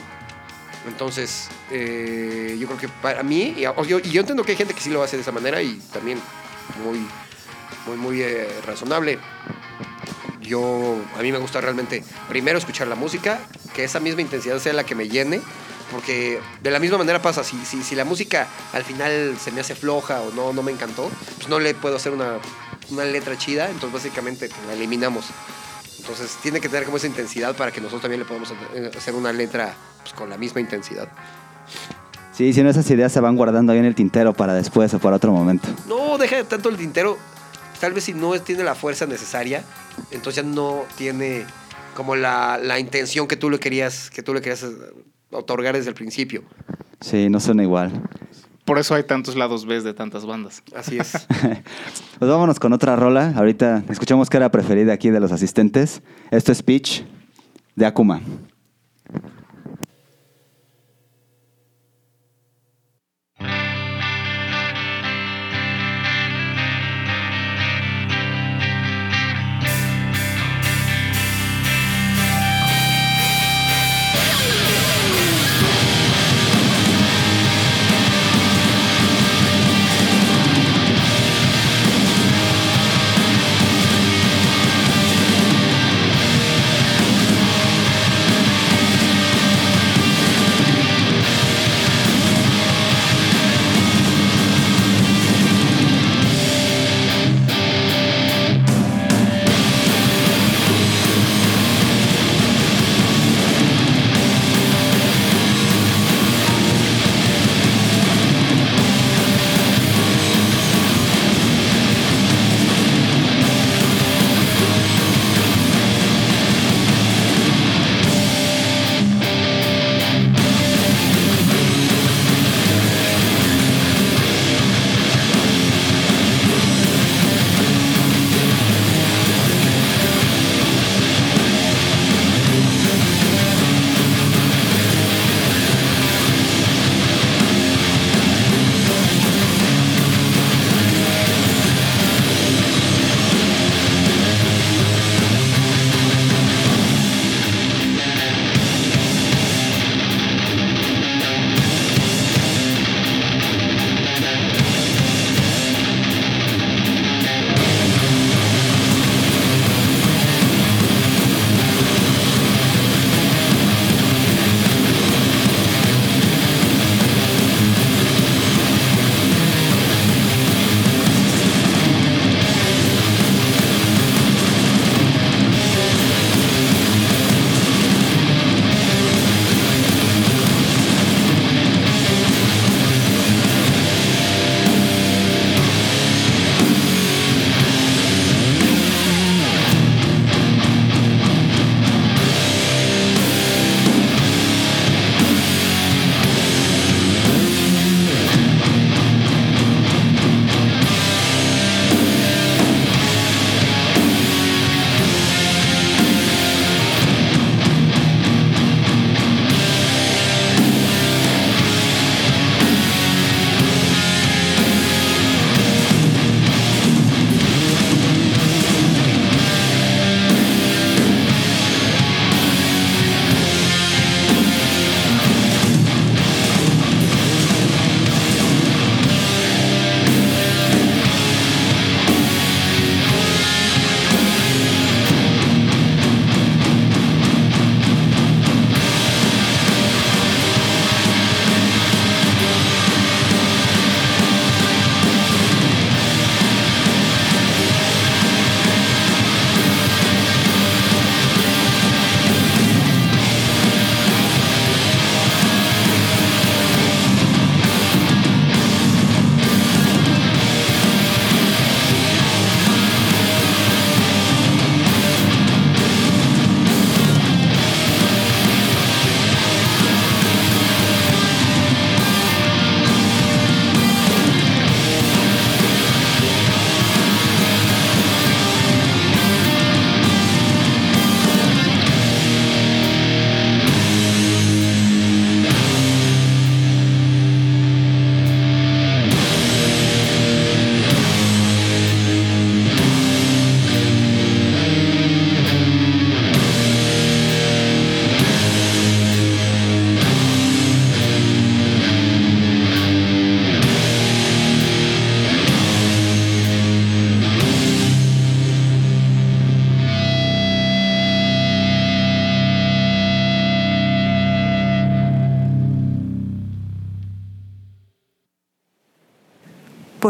Entonces, eh, yo creo que para mí, y yo, y yo entiendo que hay gente que sí lo hace de esa manera y también muy, muy, muy eh, razonable. Yo, a mí me gusta realmente primero escuchar la música, que esa misma intensidad sea la que me llene, porque de la misma manera pasa, si, si, si la música al final se me hace floja o no, no me encantó, pues no le puedo hacer una, una letra chida, entonces básicamente pues, la eliminamos. Entonces tiene que tener como esa intensidad para que nosotros también le podamos eh, hacer una letra pues, con la misma intensidad. Sí, si no esas ideas se van guardando ahí en el tintero para después o para otro momento. No, deja de tanto el tintero. Tal vez si no tiene la fuerza necesaria, entonces ya no tiene como la, la intención que tú le querías, que tú le querías eh, otorgar desde el principio. Sí, no suena igual. Por eso hay tantos lados B de tantas bandas. Así es. Pues vámonos con otra rola. Ahorita escuchamos que era preferida aquí de los asistentes. Esto es Pitch de Akuma.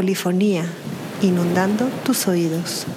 Polifonía, inundando tus oídos.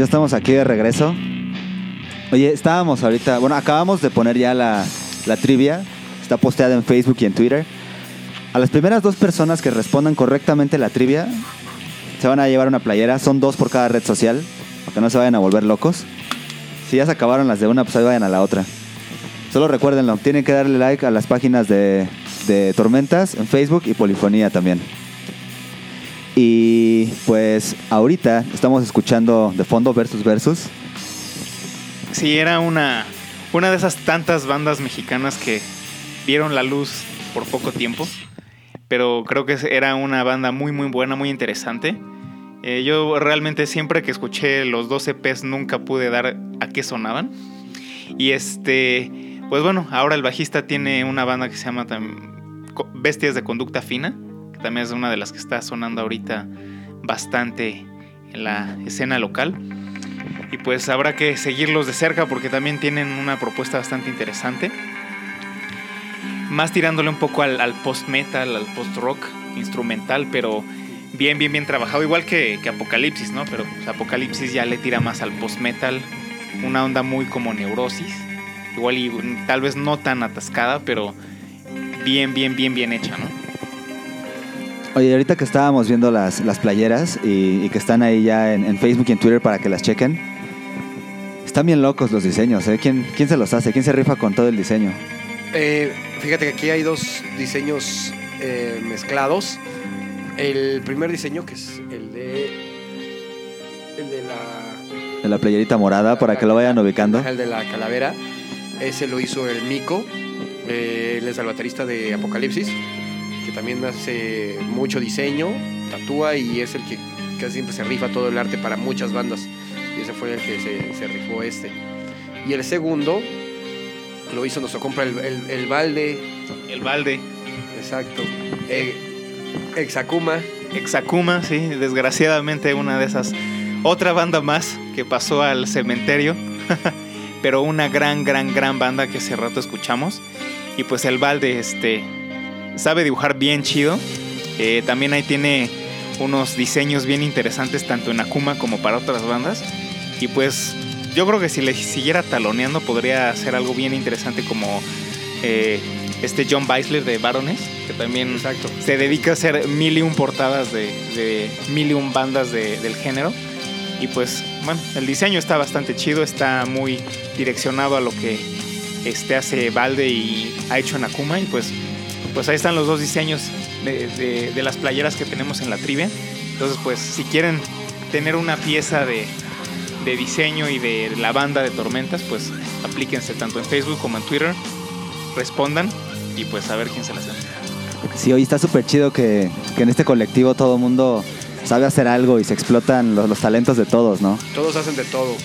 Ya estamos aquí de regreso. Oye, estábamos ahorita, bueno, acabamos de poner ya la, la trivia. Está posteada en Facebook y en Twitter. A las primeras dos personas que respondan correctamente la trivia se van a llevar una playera. Son dos por cada red social, para que no se vayan a volver locos. Si ya se acabaron las de una, pues ahí vayan a la otra. Solo recuérdenlo, tienen que darle like a las páginas de, de Tormentas en Facebook y Polifonía también. Y pues ahorita estamos escuchando de fondo Versus Versus. Sí, era una, una de esas tantas bandas mexicanas que vieron la luz por poco tiempo. Pero creo que era una banda muy, muy buena, muy interesante. Eh, yo realmente siempre que escuché los 12 EPs nunca pude dar a qué sonaban. Y este, pues bueno, ahora el bajista tiene una banda que se llama Bestias de Conducta Fina, también es una de las que está sonando ahorita bastante en la escena local. Y pues habrá que seguirlos de cerca porque también tienen una propuesta bastante interesante. Más tirándole un poco al, al post-metal, al post-rock instrumental, pero bien, bien, bien trabajado, igual que, Apocalipsis, ¿no? Pero pues, Apocalipsis ya le tira más al post-metal, una onda muy como neurosis, igual y tal vez no tan atascada, pero bien, bien, bien, bien hecha, ¿no? Oye, ahorita que estábamos viendo las, las playeras y, y que están ahí ya en, en Facebook y en Twitter para que las chequen, están bien locos los diseños, ¿eh? ¿Quién, ¿Quién se los hace? ¿Quién se rifa con todo el diseño? Eh, fíjate que aquí hay dos diseños eh, mezclados. El primer diseño, que es el de. El de la. De la playerita morada para que lo vayan ubicando. El de la calavera. Ese lo hizo el Mico. Eh, el baterista de Apocalipsis. Que también hace mucho diseño, tatúa y es el que casi siempre se rifa todo el arte para muchas bandas. Y ese fue el que se, se rifó este. Y el segundo lo hizo nuestro compra el, el, el balde. El balde. Exacto. Eh, Exacuma. Exacuma, sí, desgraciadamente una de esas. Otra banda más que pasó al cementerio, pero una gran, gran, gran banda que hace rato escuchamos. Y pues el balde, este, sabe dibujar bien chido. Eh, también ahí tiene unos diseños bien interesantes, tanto en Akuma como para otras bandas. Y pues yo creo que si le siguiera taloneando podría hacer algo bien interesante como eh, este John Beisler de Barones, que también Exacto. se dedica a hacer mil y un portadas de, de mil y un bandas de- del género. Y pues, bueno, el diseño está bastante chido, está muy direccionado a lo que este hace Valde y ha hecho en Akuma. Y pues, pues ahí están los dos diseños de, de- de las playeras que tenemos en la trivia. Entonces, pues, si quieren tener una pieza de, de diseño y de la banda de tormentas, pues aplíquense tanto en Facebook como en Twitter, respondan y pues a ver quién se las hace. Sí, hoy está súper chido que, que en este colectivo todo el mundo sabe hacer algo y se explotan los, los talentos de todos, ¿no? Todos hacen de todo.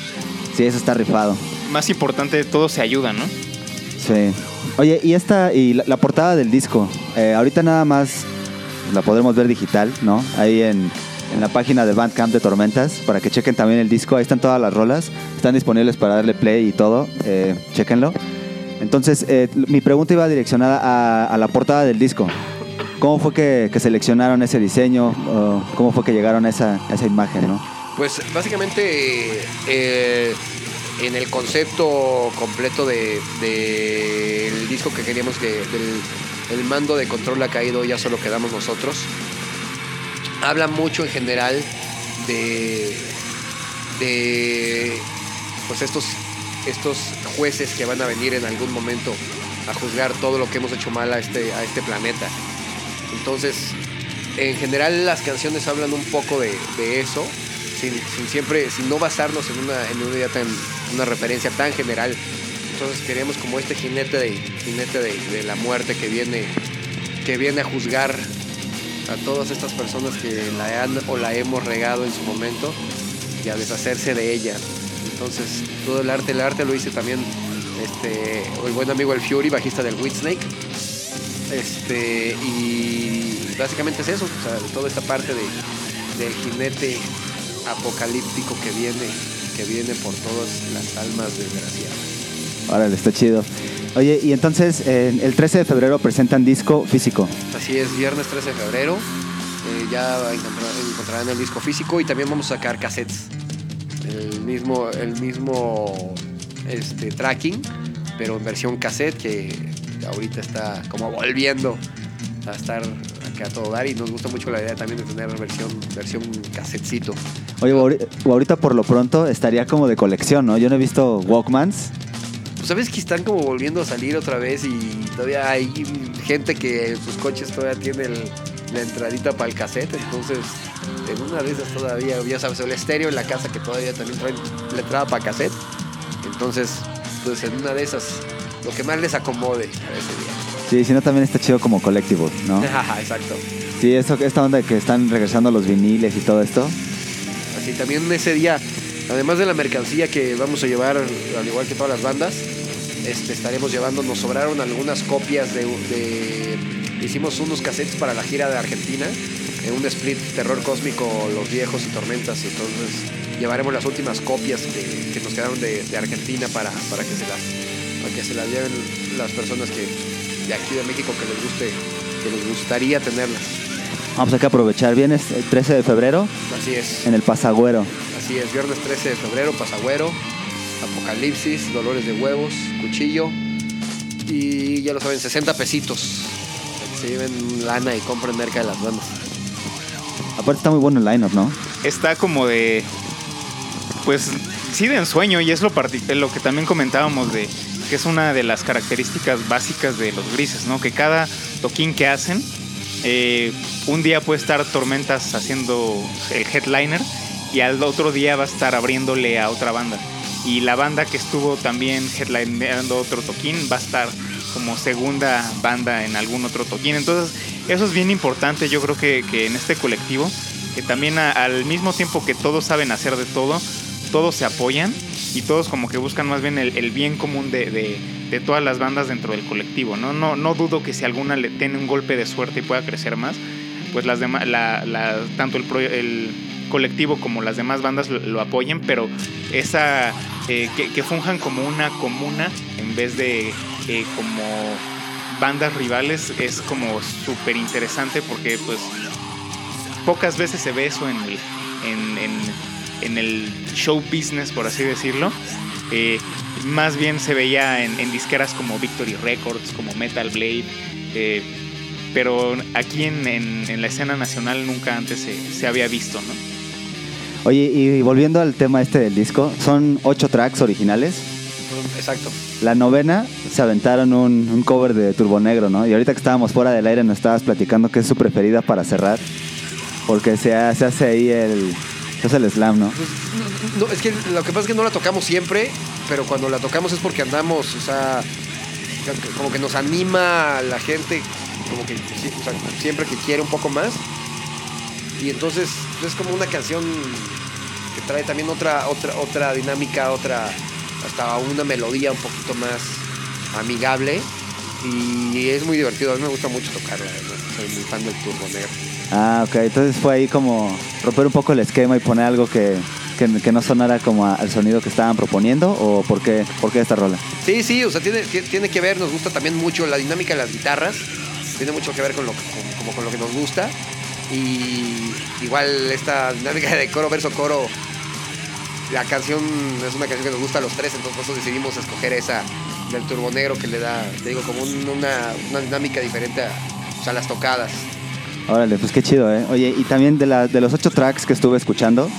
Sí, eso está rifado. Más importante, todos se ayudan, ¿no? Sí. Oye, y esta, y la, portada del disco, eh, ahorita nada más la podremos ver digital, ¿no? Ahí en, en la página de Bandcamp de Tormentas, para que chequen también el disco, ahí están todas las rolas, están disponibles para darle play y todo, eh, chequenlo. Entonces, eh, mi pregunta iba direccionada a, la portada del disco. ¿Cómo fue que, seleccionaron ese diseño? ¿Cómo fue que llegaron a esa, a esa imagen, no? Pues básicamente eh, en el concepto completo de, de el disco que queríamos que del el mando de control ha caído, ya solo quedamos nosotros. Habla mucho en general de de pues estos estos jueces que van a venir en algún momento a juzgar todo lo que hemos hecho mal a este a este planeta. Entonces, en general las canciones hablan un poco de eso, sin, siempre, sin no basarnos en una, en una idea tan, una referencia tan general. Entonces queremos como este jinete de, jinete de la muerte que viene, que viene a juzgar a todas estas personas que la han o la hemos regado en su momento y a deshacerse de ella. Entonces todo el arte, el arte lo hice también este, el buen amigo el Fury, bajista del Whitsnake. Este, y básicamente es eso, o sea, toda esta parte de, del jinete apocalíptico que viene, que viene por todas las almas desgraciadas. Órale, está chido. Oye, y entonces eh, el 13 de febrero presentan disco físico. Así es, viernes 13 de febrero. eh, ya encontrar- encontrarán el disco físico y también vamos a sacar cassettes. El mismo, el mismo este, tracking, pero en versión cassette que ahorita está como volviendo a estar acá a todo dar y nos gusta mucho la idea también de tener versión, versión cassettecito. Oye, ahori- ahorita por lo pronto estaría como de colección, ¿no? Yo no he visto Walkmans. Pues sabes que están como volviendo a salir otra vez y todavía hay gente que en sus coches todavía tiene el- la entradita para el cassette, entonces en una de esas todavía, ya sabes, el estéreo en la casa que todavía también traen la entrada para cassette, entonces pues en una de esas lo que más les acomode a ese día. Sí, si no también está chido como collectible, ¿no? Exacto. Sí, eso, esta onda de que están regresando los viniles y todo esto. Así también ese día, además de la mercancía que vamos a llevar, al igual que todas las bandas, este, estaremos llevando, nos sobraron algunas copias de, de- Hicimos unos cassettes para la gira de Argentina, en un split Terror Cósmico, Los Viejos y Tormentas, entonces llevaremos las últimas copias que, que nos quedaron de, de Argentina para, para, que se las, para que se las lleven las personas que de aquí de México que les guste, que les gustaría tenerlas. Vamos a que aprovechar. Vienes el 13 de febrero Así es. en el Pasagüero. Así es, viernes 13 de febrero, Pasagüero, Apocalipsis, Dolores de Huevos, Cuchillo. Y ya lo saben, 60 pesitos. Que se lleven lana y compren merca de las bandas. Aparte está muy bueno el line-up, ¿no? está como de. Pues sí, de ensueño, y es lo, parti- lo que también comentábamos de que es una de las características básicas de los grises, ¿no? Que cada toquín que hacen, eh, un día puede estar Tormentas haciendo el headliner y al otro día va a estar abriéndole a otra banda. Y la banda que estuvo también headlineando otro toquín va a estar como segunda banda en algún otro toquín. Entonces, eso es bien importante, yo creo que, que en este colectivo, que también al mismo tiempo que todos saben hacer de todo, todos se apoyan y todos como que buscan más bien el, bien común de, de- todas las bandas dentro del colectivo. ¿no? No, no dudo que si alguna le tiene un golpe de suerte y pueda crecer más, pues las demás, la, tanto el, pro- el colectivo como las demás bandas lo, lo apoyen, pero esa eh, que, que funjan como una comuna en vez de eh, como bandas rivales es como súper interesante porque pues pocas veces se ve eso en el, en, en- en el show business, por así decirlo. Eh, más bien se veía en, en disqueras como Victory Records, como Metal Blade. eh, pero aquí en, en- en la escena nacional nunca antes se, se había visto, ¿no? Oye, y volviendo al tema este del disco, son ocho tracks originales. Exacto. La novena se aventaron un, un cover de Turbo Negro, ¿no? Y ahorita que estábamos fuera del aire nos estabas platicando que es su preferida para cerrar. Porque se hace ahí el, hace el slam, ¿no? Pues, no, es que lo que pasa es que no la tocamos siempre, pero cuando la tocamos es porque andamos, o sea, como que nos anima la gente, como que siempre que quiere un poco más. Y entonces es como una canción que trae también otra, otra, otra dinámica, otra, hasta una melodía un poquito más amigable. Y es muy divertido, a mí me gusta mucho tocarla, además. soy muy fan del Turbo Negro. Ah, ok. Entonces fue ahí como romper un poco el esquema y poner algo que, que, no sonara como al sonido que estaban proponiendo. ¿O por qué, esta rola? Sí, sí, o sea, tiene, tiene que ver, nos gusta también mucho la dinámica de las guitarras, tiene mucho que ver con lo, con, lo que nos gusta. Y igual esta dinámica de coro verso coro, la canción es una canción que nos gusta a los tres, entonces eso decidimos escoger esa del Turbo Negro que le da, te digo, como un- una, una dinámica diferente a las tocadas. Órale, pues qué chido, ¿eh? Oye, y también de, la, de los ocho tracks que estuve escuchando,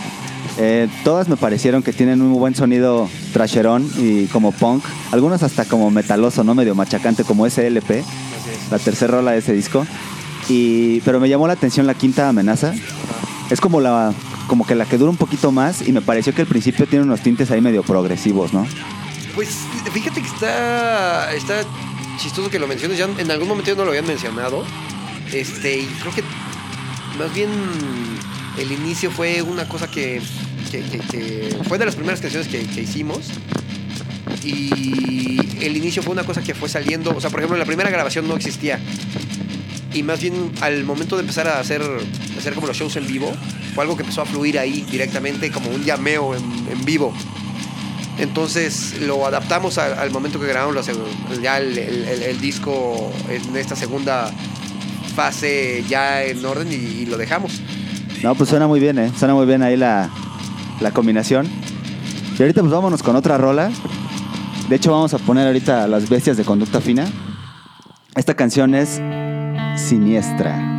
eh, todas me parecieron que tienen un buen sonido trasherón y como punk. Algunos hasta como metaloso, ¿no? Medio machacante, como SLP, la tercera rola de ese disco. Y, pero me llamó la atención la quinta amenaza. Es como la como que la que dura un poquito más y me pareció que al principio tiene unos tintes ahí medio progresivos, ¿no? Pues fíjate que está, está chistoso que lo menciones. Ya en algún momento ya no lo habían mencionado. Este, y creo que más bien el inicio fue una cosa que, que- que- fue de las primeras canciones que, hicimos. Y el inicio fue una cosa que fue saliendo. O sea, por ejemplo, la primera grabación no existía. Y más bien al momento de empezar a hacer, hacer como los shows en vivo, fue algo que empezó a fluir ahí directamente, como un llameo en, vivo. Entonces lo adaptamos al, momento que grabamos ya el disco en esta segunda fase ya en orden y, lo dejamos. No, pues suena muy bien, ¿eh? Suena muy bien ahí la, la combinación. Y ahorita pues vámonos con otra rola. De hecho vamos a poner ahorita las bestias de conducta fina. Esta canción es Siniestra.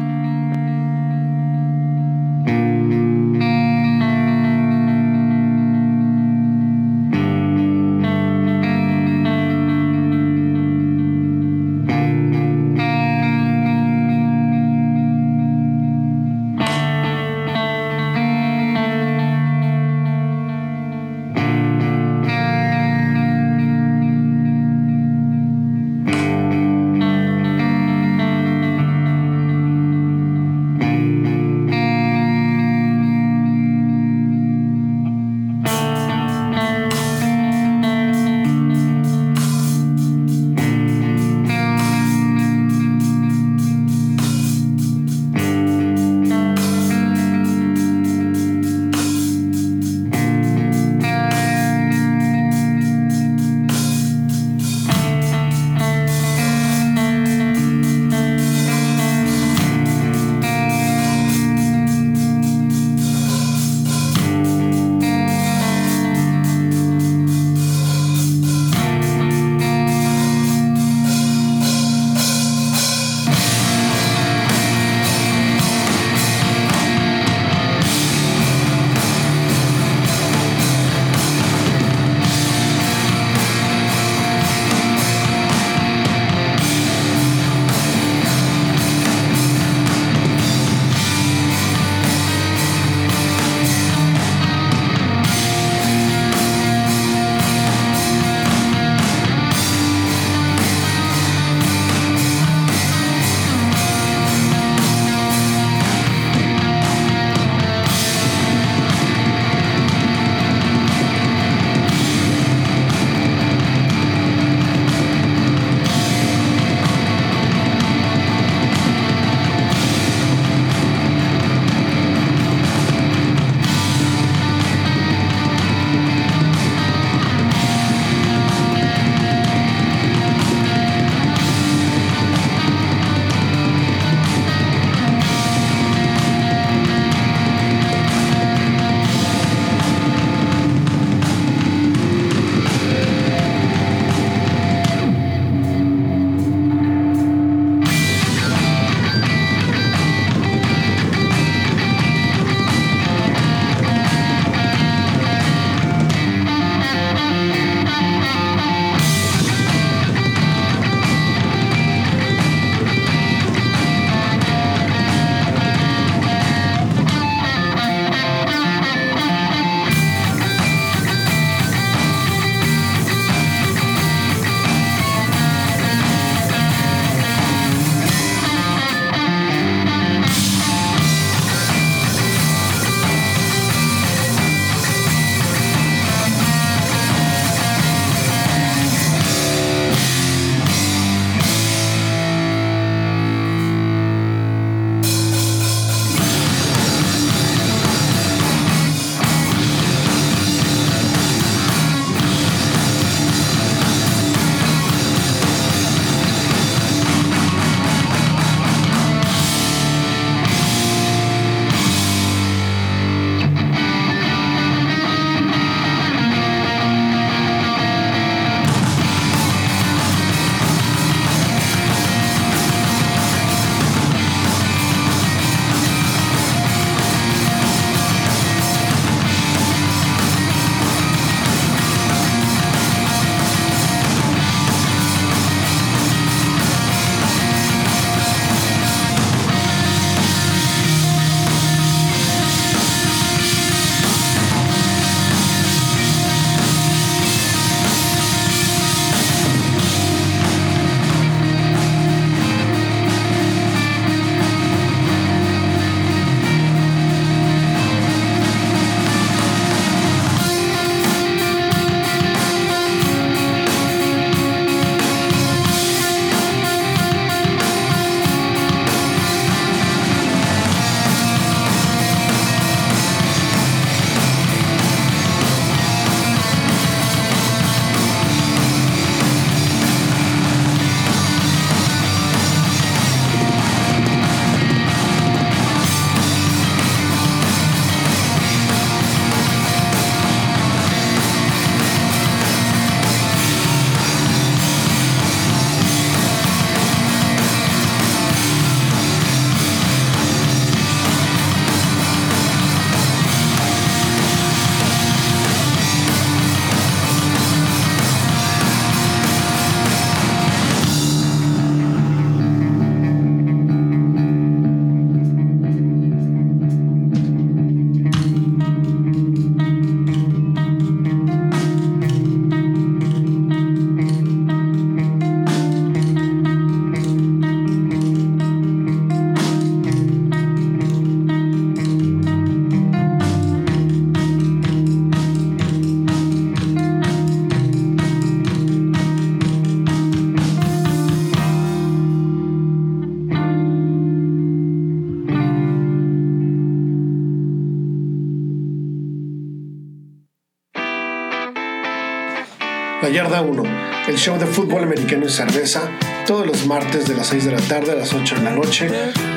Yarda 1, el show de fútbol americano y cerveza, todos los martes de las 6 de la tarde a las 8 de la noche,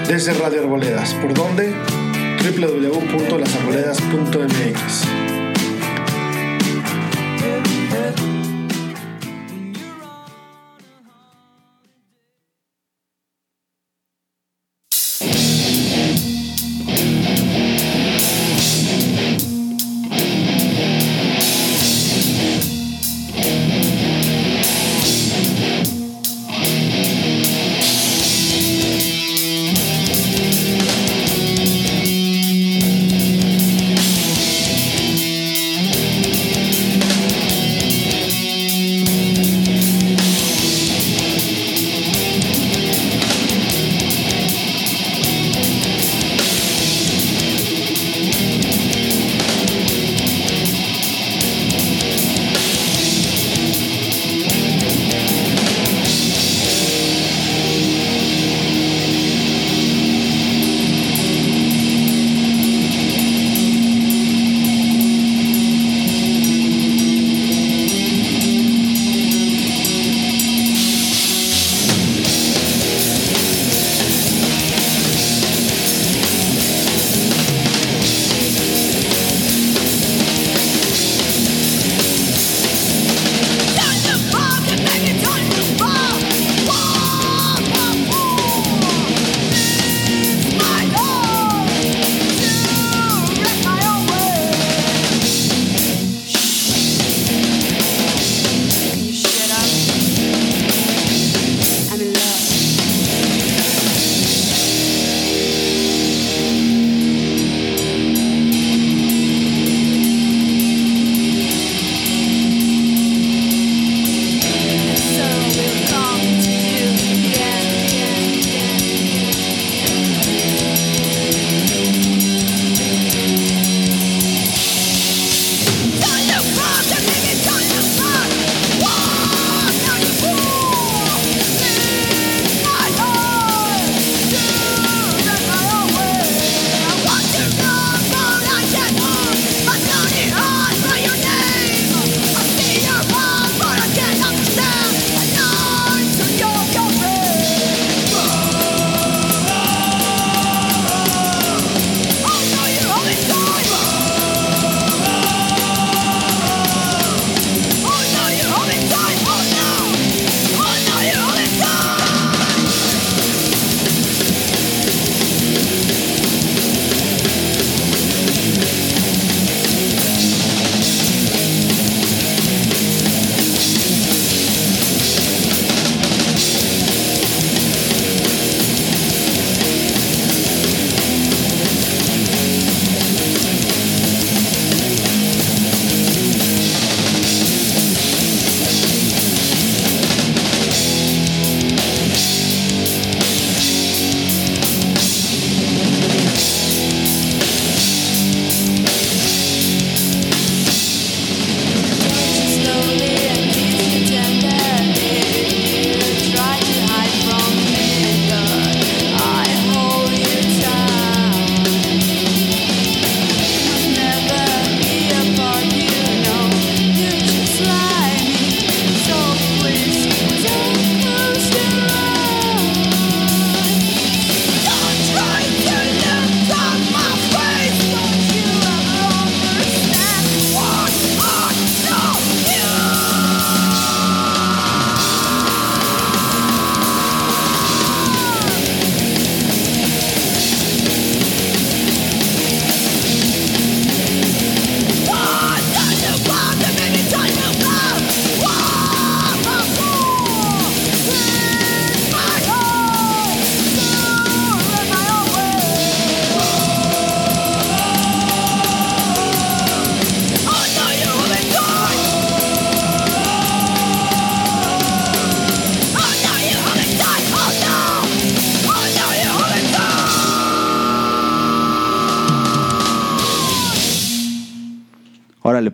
desde Radio Arboledas. ¿Por dónde? www.lasarboledas.mx.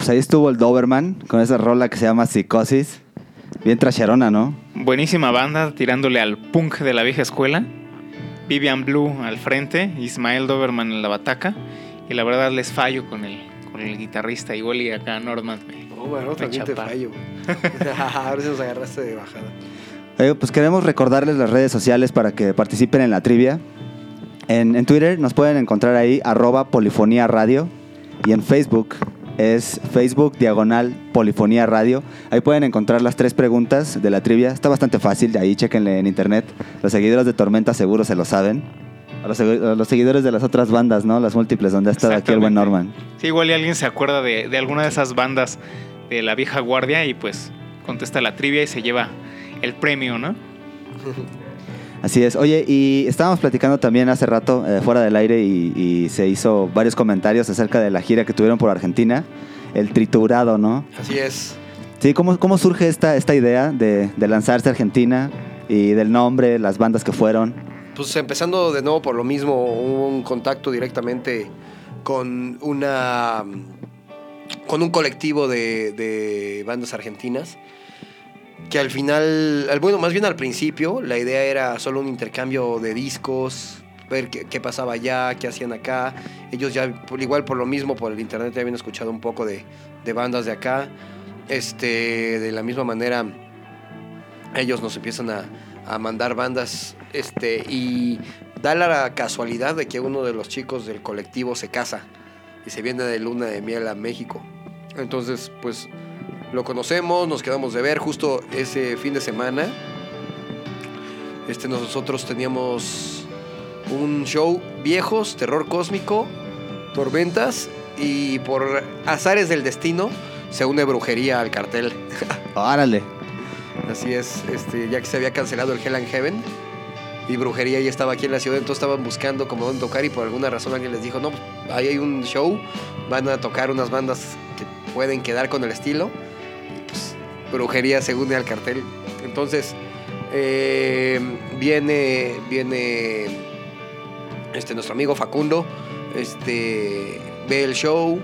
pues ahí estuvo el Doberman con esa rola que se llama Psicosis. Bien trasherona, ¿no? Buenísima banda, tirándole al punk de la vieja escuela. Vivian Blue al frente, Ismael Doberman en la bataca. Y la verdad les fallo con el, con el guitarrista, igual y acá Norman. me- No, bueno, me también te chapa. fallo. Ahora sí nos agarraste de bajada. Pues queremos recordarles las redes sociales para que participen en la trivia. En, en Twitter nos pueden encontrar ahí arroba polifonía radio y en Facebook es Facebook diagonal polifonía radio. Ahí pueden encontrar las tres preguntas de la trivia. Está bastante fácil, de ahí chequenle en internet. Los seguidores de Tormenta seguro se lo saben. A los, a los seguidores de las otras bandas, ¿no? Las múltiples, donde ha estado aquí el buen. Norman. Sí, igual y alguien se acuerda de, de alguna de esas bandas de la vieja guardia y pues contesta la trivia y se lleva el premio, ¿no? Así es. Oye, y estábamos platicando también hace rato, eh, fuera del aire, y, y se hizo varios comentarios acerca de la gira que tuvieron por Argentina. El triturado, ¿no? Así es. Sí, ¿cómo, cómo surge esta, esta idea de, de lanzarse a Argentina y del nombre, las bandas que fueron? Pues empezando de nuevo por lo mismo, hubo un contacto directamente con una con un colectivo de, de bandas argentinas que al final, al- bueno, más bien al principio, la idea era solo un intercambio de discos, ver qué, pasaba allá, qué hacían acá. Ellos ya, igual por lo mismo, por el internet ya habían escuchado un poco de, de bandas de acá. Este, de la misma manera, ellos nos empiezan a, a mandar bandas este, y da la casualidad de que uno de los chicos del colectivo se casa y se viene de luna de miel a México. Entonces, pues lo conocemos, nos quedamos de ver justo ese fin de semana. Este, nosotros teníamos un show viejos, terror cósmico, tormentas y por azares del destino se une brujería al cartel. Órale. Así es, este, ya que se había cancelado el Hell and Heaven y Brujería ya estaba aquí en la ciudad, entonces estaban buscando como dónde tocar y por alguna razón alguien les dijo, no, pues, ahí hay un show, van a tocar unas bandas que pueden quedar con el estilo Brujería se une al cartel. Entonces eh, viene, viene este, nuestro amigo Facundo, este, ve el show,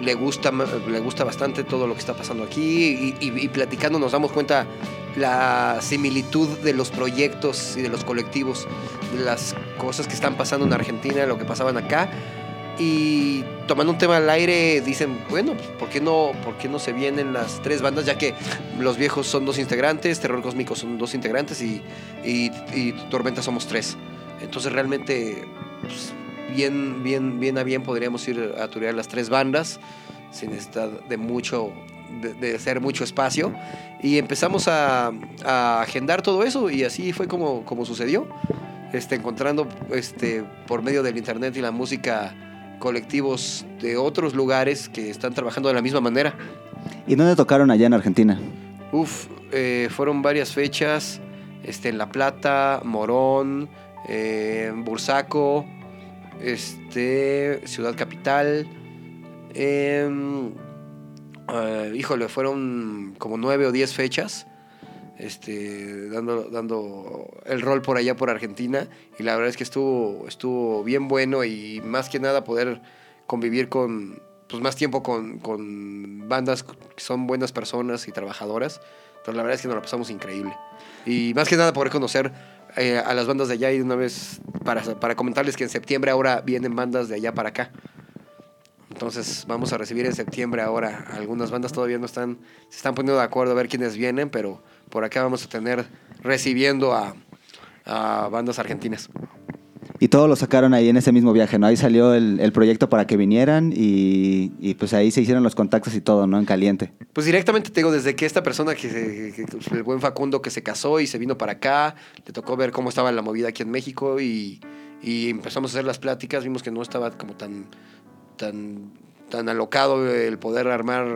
le gusta, le gusta bastante todo lo que está pasando aquí y, y- y platicando nos damos cuenta la similitud de los proyectos y de los colectivos, de las cosas que están pasando en Argentina, lo que pasaban acá. Y tomando un tema al aire, dicen, bueno, pues, ¿por qué, no, ¿por qué no se vienen las tres bandas? Ya que los viejos son dos integrantes, Terror Cósmico son dos integrantes y, y, Tormenta somos tres. Entonces realmente, pues, bien, bien, bien a bien podríamos ir a turear las tres bandas sin necesidad de mucho, de, de hacer mucho espacio. Y empezamos a, a agendar todo eso y así fue como, como sucedió. Este, encontrando este, por medio del internet y la música colectivos de otros lugares que están trabajando de la misma manera. ¿Y dónde tocaron allá en Argentina? Uf, eh, fueron varias fechas, este, en La Plata, Morón, eh, Bursaco, este, Ciudad Capital. eh, híjole, fueron como nueve o diez fechas. Este, dando, dando el rol por allá por Argentina. Y la verdad es que estuvo, estuvo bien bueno y más que nada poder convivir con, pues más tiempo con, con bandas que son buenas personas y trabajadoras. Entonces la verdad es que nos la pasamos increíble. Y más que nada poder conocer eh, a las bandas de allá y de una vez para, para comentarles que en septiembre ahora vienen bandas de allá para acá. Entonces vamos a recibir en septiembre ahora algunas bandas todavía no están, se están poniendo de acuerdo a ver quiénes vienen, pero por acá vamos a tener recibiendo a, a bandas argentinas. Y todo lo sacaron ahí en ese mismo viaje, ¿no? Ahí salió el, el proyecto para que vinieran y, y, pues ahí se hicieron los contactos y todo, ¿no? En caliente. Pues directamente te digo, desde que esta persona, que, se- que- que- el buen Facundo, que se casó y se vino para acá, le tocó ver cómo estaba la movida aquí en México y, y empezamos a hacer las pláticas, vimos que no estaba como tan, tan, tan alocado el poder armar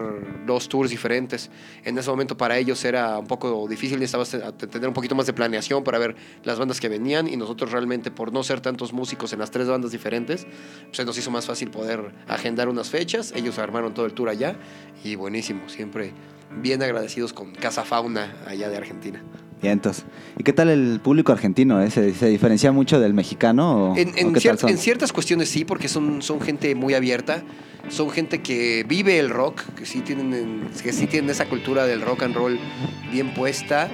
dos tours diferentes. En ese momento para ellos era un poco difícil, necesitabas te- tener un poquito más de planeación para ver las bandas que venían y nosotros realmente por no ser tantos músicos en las tres bandas diferentes, pues se nos hizo más fácil poder agendar unas fechas, ellos armaron todo el tour allá y buenísimo, siempre bien agradecidos con Casa Fauna allá de Argentina. Y entonces, ¿y qué tal el público argentino? eh? ¿Se, se diferencia mucho del mexicano o, En, en o qué cier- tal son? en ciertas cuestiones sí, porque son, son gente muy abierta, son gente que vive el rock, que sí, tienen, que sí tienen esa cultura del rock and roll bien puesta.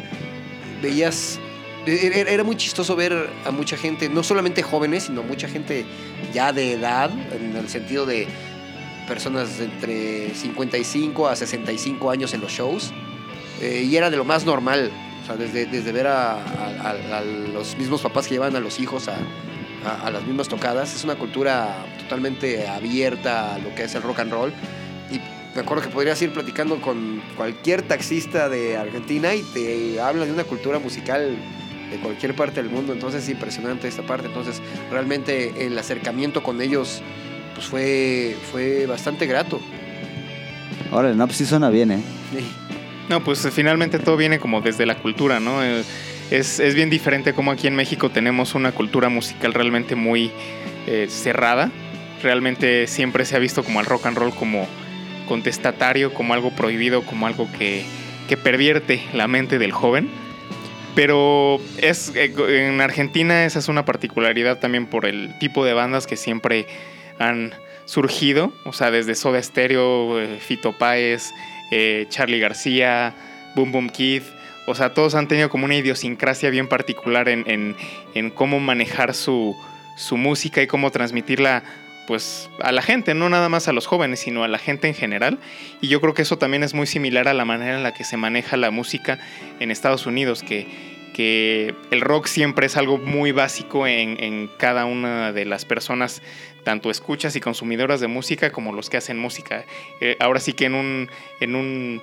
Veías, e- e- era muy chistoso ver a mucha gente, no solamente jóvenes, sino mucha gente ya de edad, en el sentido de personas de entre 55 a 65 años en los shows. eh, y era de lo más normal. O sea, desde, desde ver a, a- a- los mismos papás que llevan a los hijos a, a- a las mismas tocadas. Es una cultura totalmente abierta a lo que es el rock and roll. Y me acuerdo que podrías ir platicando con cualquier taxista de Argentina y te hablan de una cultura musical de cualquier parte del mundo. Entonces es impresionante esta parte. Entonces realmente el acercamiento con ellos pues fue, fue bastante grato. Órale, no, pues sí suena bien, ¿eh? No, pues finalmente todo viene como desde la cultura, ¿no? Eh, Es, es bien diferente como aquí en México tenemos una cultura musical realmente muy eh, cerrada. Realmente siempre se ha visto como al rock and roll como contestatario, como algo prohibido, como algo que, que pervierte la mente del joven. Pero es, eh, en Argentina esa es una particularidad también por el tipo de bandas que siempre han surgido. O sea, desde Soda Stereo, eh, Fito Páez, eh, Charlie García, Boom Boom Kid. O sea, todos han tenido como una idiosincrasia bien particular en, en- en cómo manejar su, su música y cómo transmitirla pues a la gente, no nada más a los jóvenes, sino a la gente en general. Y yo creo que eso también es muy similar a la manera en la que se maneja la música en Estados Unidos, que, que el rock siempre es algo muy básico en, en cada una de las personas, tanto escuchas y consumidoras de música como los que hacen música. Eh, ahora sí que en un, en un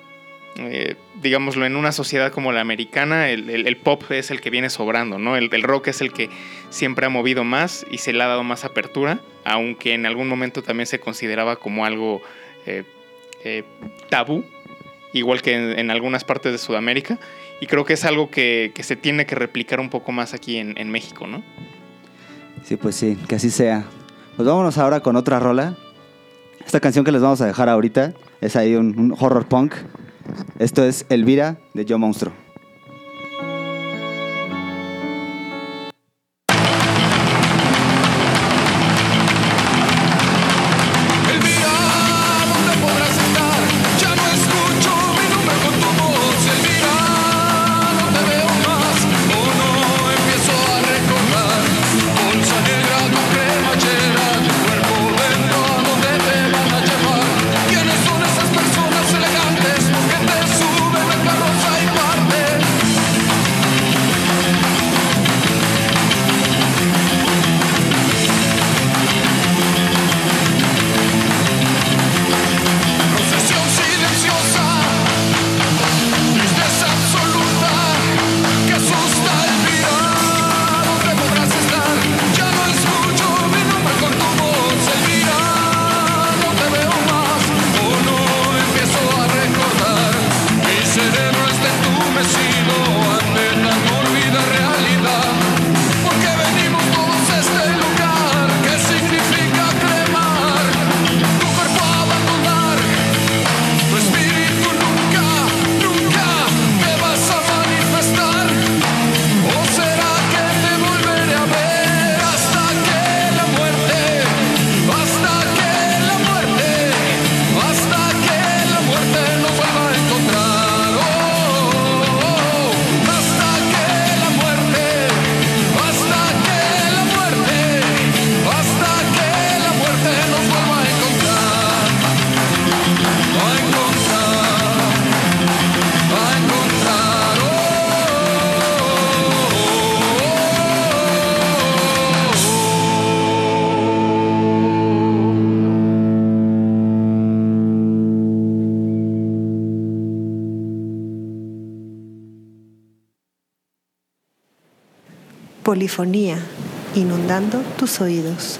eh, digámoslo, en una sociedad como la americana, el, el- pop es el que viene sobrando, ¿no? El, el rock es el que siempre ha movido más y se le ha dado más apertura, aunque en algún momento también se consideraba como algo eh, eh, tabú, igual que en, algunas partes de Sudamérica. Y creo que es algo que, que se tiene que replicar un poco más aquí en, en México, ¿no? Sí, pues sí, que así sea. Pues vámonos ahora con otra rola. Esta canción que les vamos a dejar ahorita es ahí un horror punk. Esto es Elvira de Yo Monstruo. Inundando tus oídos.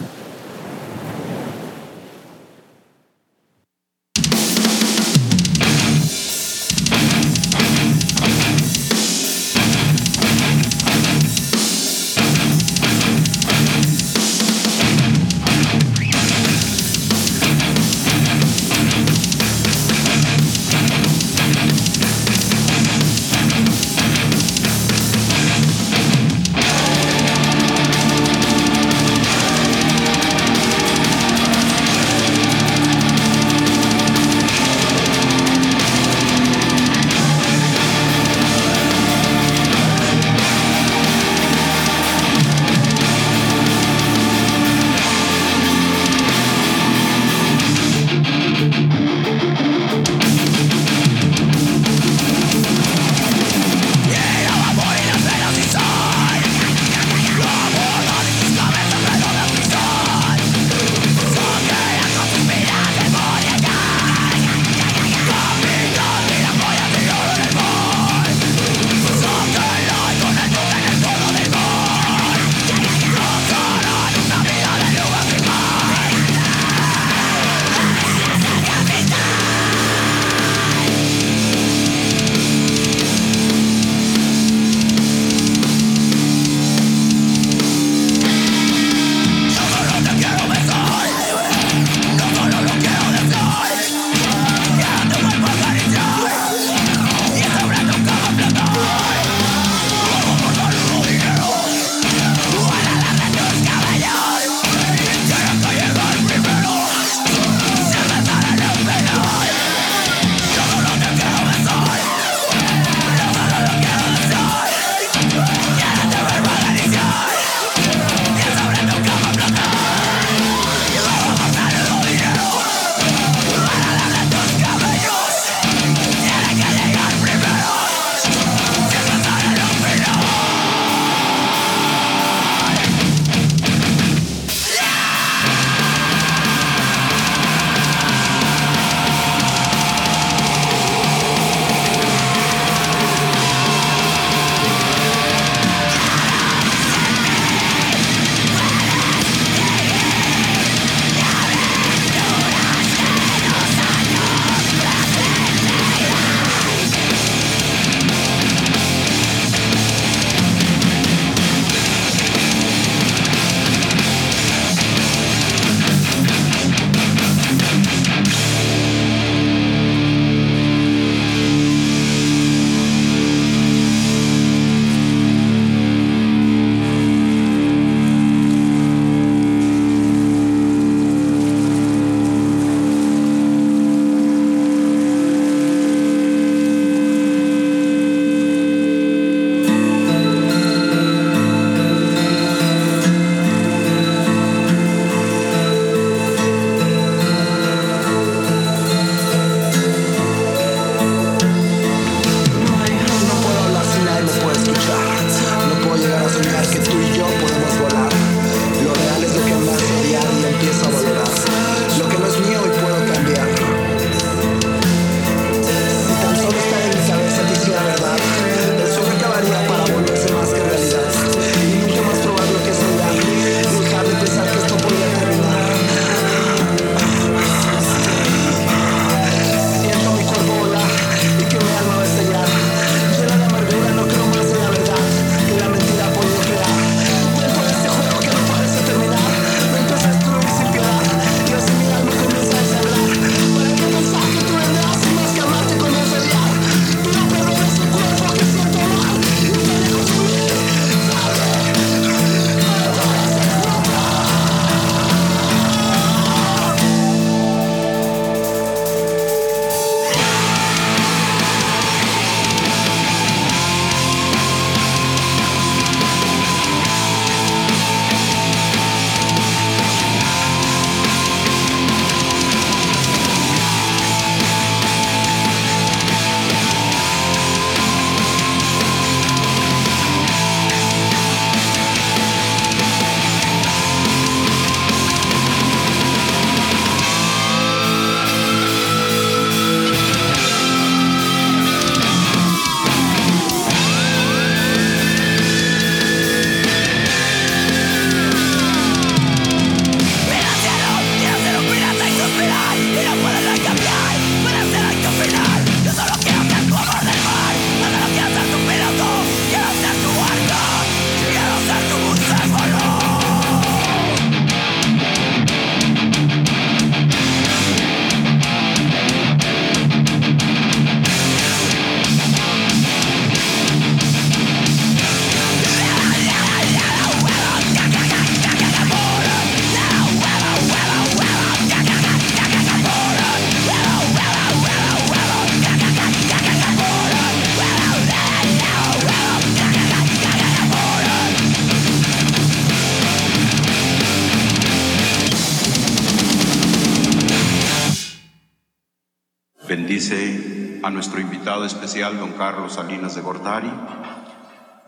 Don Carlos Salinas de Gortari.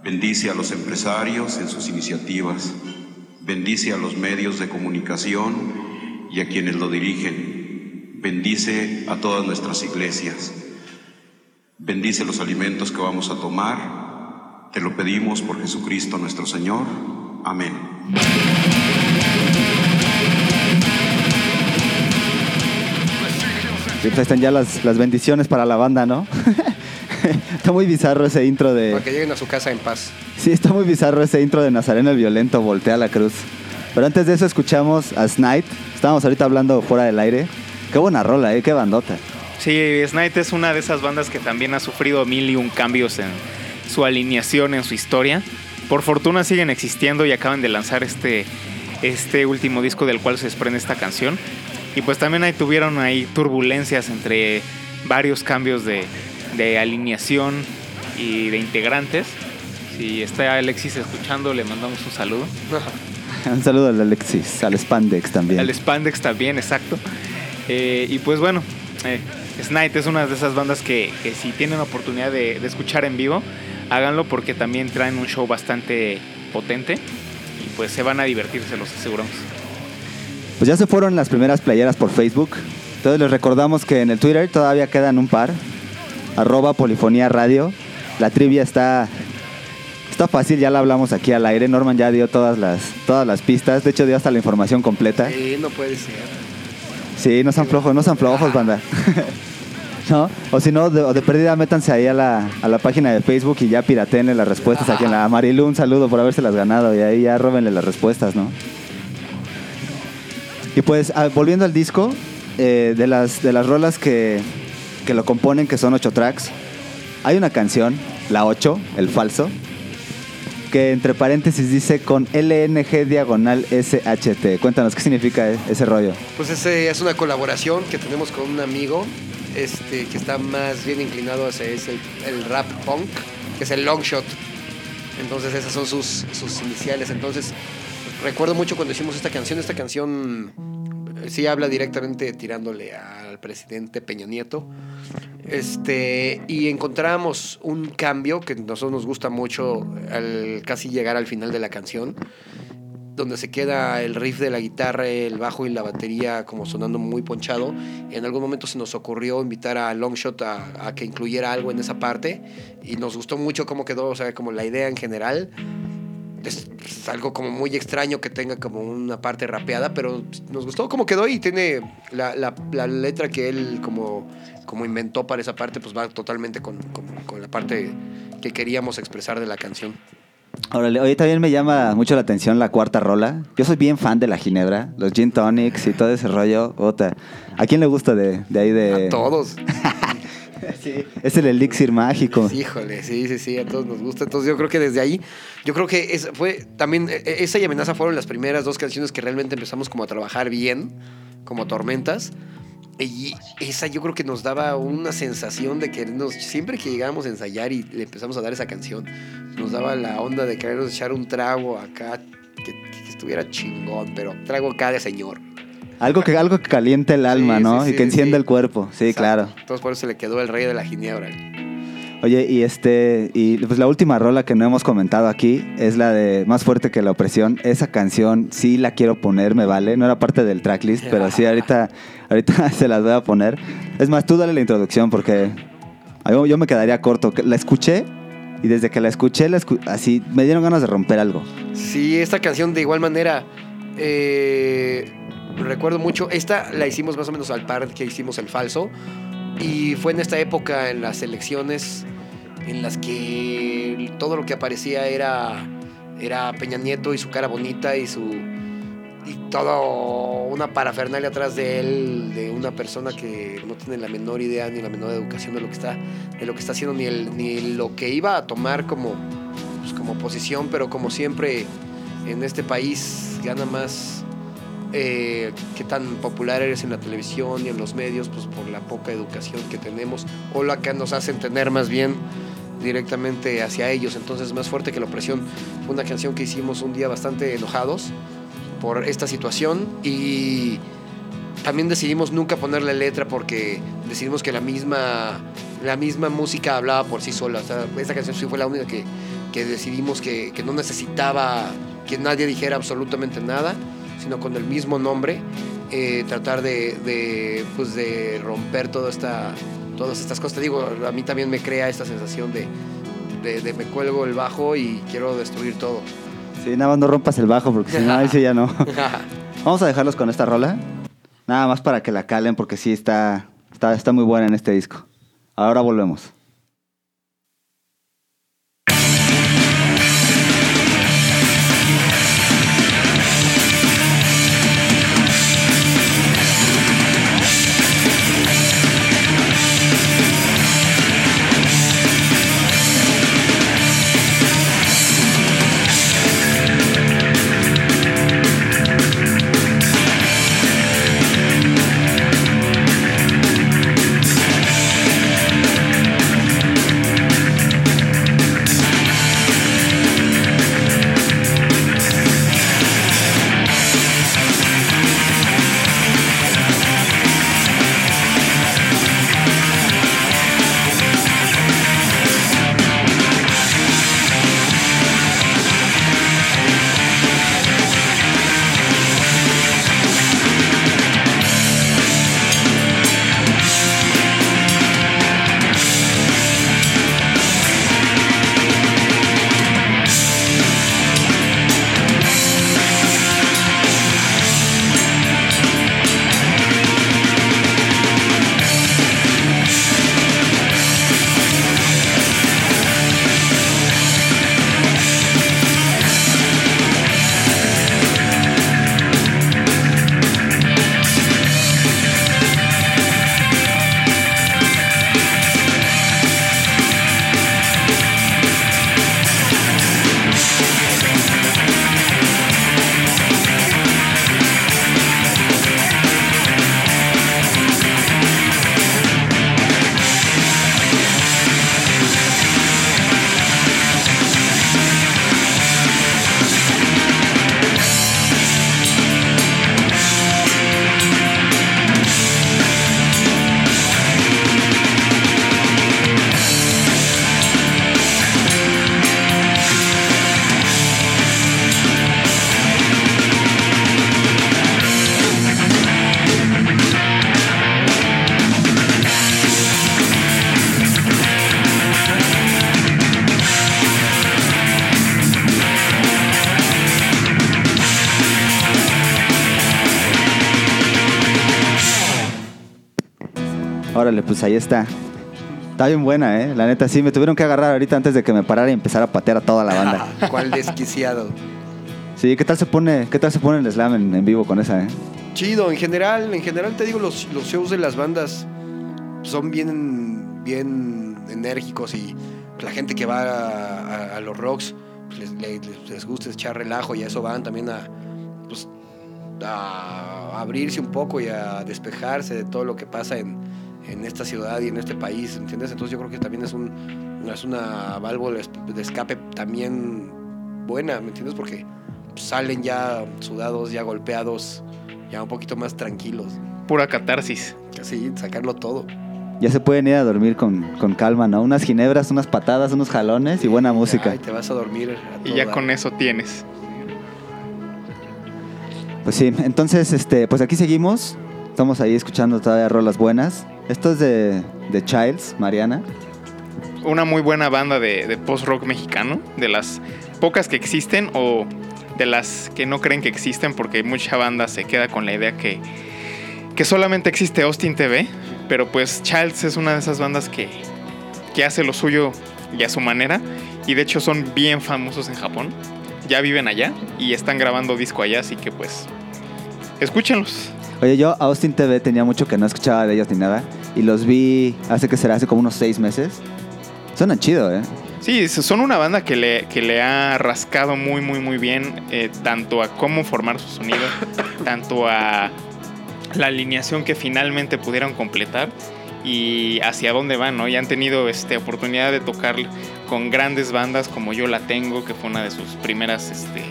Bendice a los empresarios en sus iniciativas. Bendice a los medios de comunicación y a quienes lo dirigen. Bendice a todas nuestras iglesias. Bendice los alimentos que vamos a tomar. Te lo pedimos por Jesucristo nuestro Señor. Amén. Pues están ya las, las bendiciones para la banda, ¿no? está muy bizarro ese intro de... Para que lleguen a su casa en paz. Sí, está muy bizarro ese intro de Nazareno el Violento, Voltea la Cruz. Pero antes de eso escuchamos a Snipe. Estábamos ahorita hablando fuera del aire. Qué buena rola, ¿eh? Qué bandota. Sí, Snipe es una de esas bandas que también ha sufrido mil y un cambios en su alineación, en su historia. Por fortuna siguen existiendo y acaban de lanzar este, este último disco del cual se desprende esta canción. Y pues también ahí tuvieron ahí turbulencias entre varios cambios de, de alineación y de integrantes. Si está Alexis escuchando, le mandamos un saludo. Un saludo al Alexis, al Spandex también. Al Spandex también, exacto. Eh, y pues bueno, eh, es una de esas bandas que, que si tienen oportunidad de, de escuchar en vivo, háganlo porque también traen un show bastante potente y pues se van a divertir, se los aseguramos. Pues ya se fueron las primeras playeras por Facebook. Entonces les recordamos que en el Twitter todavía quedan un par. Arroba Polifonía Radio. La trivia está, está fácil, ya la hablamos aquí al aire. Norman ya dio todas las, todas las pistas. De hecho dio hasta la información completa. Eh, no puede ser. Sí, no sean flojos, no sean flojos, banda. ¿No? O si no, de, de perdida métanse ahí a la, a la página de Facebook y ya piratenle las respuestas aquí en la Marilu. Un saludo por haberse las ganado y ahí ya róbenle las respuestas, ¿no? Y pues, ah, volviendo al disco, eh, de, las, de las rolas que, que lo componen, que son ocho tracks, hay una canción, la 8, El Falso, que entre paréntesis dice con LNG diagonal SHT. Cuéntanos, ¿qué significa ese rollo? Pues ese es una colaboración que tenemos con un amigo este, que está más bien inclinado hacia ese, el rap punk, que es el long shot. Entonces esas son sus, sus iniciales. Entonces recuerdo mucho cuando hicimos esta canción. Esta canción sí habla directamente tirándole al presidente Peña Nieto. Este, y encontramos un cambio que a nosotros nos gusta mucho al casi llegar al final de la canción donde se queda el riff de la guitarra, el bajo y la batería como sonando muy ponchado. En algún momento se nos ocurrió invitar a Longshot a, a que incluyera algo en esa parte y nos gustó mucho cómo quedó, o sea, como la idea en general. Es, es algo como muy extraño que tenga como una parte rapeada, pero nos gustó cómo quedó y tiene la, la- la letra que él como, como inventó para esa parte, pues va totalmente con, con- con la parte que queríamos expresar de la canción. Órale, oye, también me llama mucho la atención la cuarta rola. Yo soy bien fan de la ginebra, los gin tonics y todo ese rollo. Ota. ¿A quién le gusta de, de ahí de...? A todos. Sí, es el elixir mágico. Híjole, sí, sí, sí, a todos nos gusta. Entonces yo creo que desde ahí, yo creo que es, fue también, e- e- esa y amenaza fueron las primeras dos canciones que realmente empezamos como a trabajar bien, como tormentas. Y esa yo creo que nos daba una sensación de querernos, siempre que llegábamos a ensayar y le empezamos a dar esa canción, nos daba la onda de querernos echar un trago acá, que, que estuviera chingón, pero trago acá de señor. Algo que, algo que caliente el alma, Sí, ¿no? sí, y que sí. el cuerpo. Sí, Exacto. claro. Entonces por eso se le quedó el rey de la ginebra. Oye, y este, y pues la última rola que no hemos comentado aquí es la de Más fuerte que la opresión. Esa canción sí la quiero poner, me vale. No era parte del tracklist, pero sí ahorita, ahorita se las voy a poner. Es más, tú dale la introducción porque yo, yo me quedaría corto. La escuché y desde que la escuché, la escu- así me dieron ganas de romper algo. Sí, esta canción de igual manera, eh, recuerdo mucho, esta la hicimos más o menos al par que hicimos el falso, y fue en esta época, en las elecciones, en las que todo lo que aparecía era, era Peña Nieto y su cara bonita y su... Y todo una parafernalia atrás de él, de una persona que no tiene la menor idea ni la menor educación de lo que está, de lo que está haciendo, ni, el, ni lo que iba a tomar como, pues, como posición, pero como siempre en este país gana más eh, qué tan popular eres en la televisión y en los medios, pues por la poca educación que tenemos o la que nos hacen tener más bien directamente hacia ellos. Entonces, más fuerte que la opresión fue una canción que hicimos un día bastante enojados por esta situación y también decidimos nunca ponerle letra porque decidimos que la misma, la misma música hablaba por sí sola. O sea, esa canción sí fue la única que, que decidimos que, que no necesitaba que nadie dijera absolutamente nada, sino con el mismo nombre, eh, tratar de, de, pues de romper toda esta, todas estas cosas. Te digo, a mí también me crea esta sensación de, de, de me cuelgo el bajo y quiero destruir todo. Sí, nada más no rompas el bajo porque si no, ahí sí ya no. Vamos a dejarlos con esta rola. Nada más para que la calen porque sí está, está, está muy buena en este disco. Ahora volvemos. Pues ahí está. Está bien buena, ¿eh? La neta, sí, me tuvieron que agarrar ahorita antes de que me parara y empezara a patear a toda la banda. ¿Cuál desquiciado? Sí, ¿qué tal se pone, qué tal se pone el slam en, en vivo con esa, eh? Chido, en general, en general te digo, los, los shows de las bandas son bien, bien enérgicos y la gente que va a, a- a los rocks pues, les, les- les gusta echar relajo y a eso van también a, pues, a abrirse un poco y a despejarse de todo lo que pasa en, en esta ciudad y en este país, ¿entiendes? Entonces yo creo que también es, un, es una válvula de escape también buena, ¿me entiendes? Porque salen ya sudados, ya golpeados, ya un poquito más tranquilos. Pura catarsis. Así, sacarlo todo. Ya se pueden ir a dormir con, con calma, ¿no? Unas ginebras, unas patadas, unos jalones y buena música. Ay, te vas a dormir. a Y ya con eso tienes. Pues sí, entonces, este, pues aquí seguimos. Estamos ahí escuchando todavía rolas buenas. Esto es de, de Childs, Mariana. Una muy buena banda de, de post-rock mexicano. De las pocas que existen o de las que no creen que existen porque mucha banda se queda con la idea que, que solamente existe Austin TV. Pero pues Childs es una de esas bandas que, que hace lo suyo y a su manera. Y de hecho son bien famosos en Japón. Ya viven allá y están grabando disco allá, así que pues escúchenlos. Oye, yo Austin TV tenía mucho que no escuchaba de ellos ni nada. Y los vi hace que será, hace como unos seis meses. Suenan chido, ¿eh? Sí, son una banda que le, que le ha rascado muy, muy, muy bien, eh, tanto a cómo formar su sonido, tanto a la alineación que finalmente pudieron completar y hacia dónde van, ¿no? Y han tenido este, oportunidad de tocar con grandes bandas como Yo La Tengo, que fue una de sus primeras este,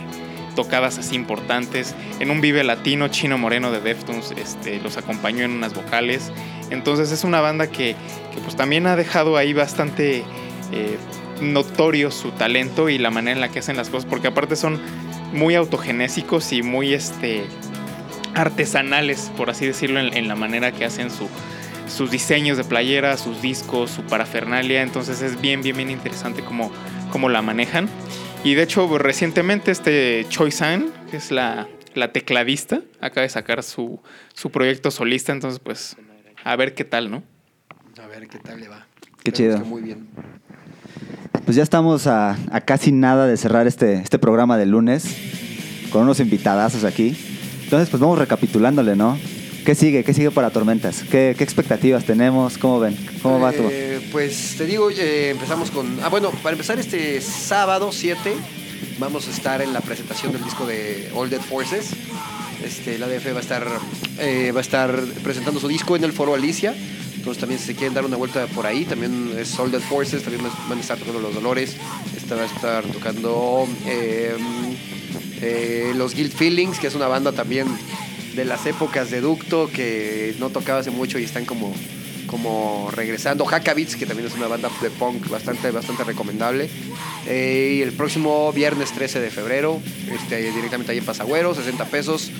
tocadas así importantes. En un Vive Latino, Chino Moreno de Deftones este, los acompañó en unas vocales. Entonces es una banda que, que, pues también ha dejado ahí bastante eh, notorio su talento y la manera en la que hacen las cosas, porque aparte son muy autogenésicos y muy este, artesanales, por así decirlo, en, en la manera que hacen su, sus diseños de playera, sus discos, su parafernalia. Entonces es bien, bien, bien interesante cómo, cómo la manejan. Y de hecho, recientemente este Choi San, que es la, la tecladista, acaba de sacar su, su proyecto solista. Entonces, pues, a ver qué tal, ¿no? A ver qué tal le va. Qué Esperemos chido. que Muy bien. Pues ya estamos a, a casi nada de cerrar este, este programa de lunes con unos invitadazos aquí. Entonces, pues vamos recapitulándole, ¿no? ¿Qué sigue? ¿Qué sigue para Tormentas? ¿Qué, expectativas tenemos? ¿Cómo ven? ¿Cómo va tú? Eh, pues te digo, empezamos con. Ah, bueno, para empezar este sábado 7, vamos a estar en la presentación del disco de All Dead Forces. Este, la ADF va a estar eh, va a estar presentando su disco en el Foro Alicia. Entonces también si se quieren dar una vuelta por ahí, también es All Dead Forces, también van a estar tocando Los Dolores, esta va a estar tocando eh, eh, Los Guild Feelings, que es una banda también de las épocas de Ducto que no tocaba hace mucho y están como, como regresando. Hackabits, que también es una banda de punk bastante, bastante recomendable. Eh, y el próximo viernes 13 de febrero, este, directamente ahí en Pasagüero, 60 pesos.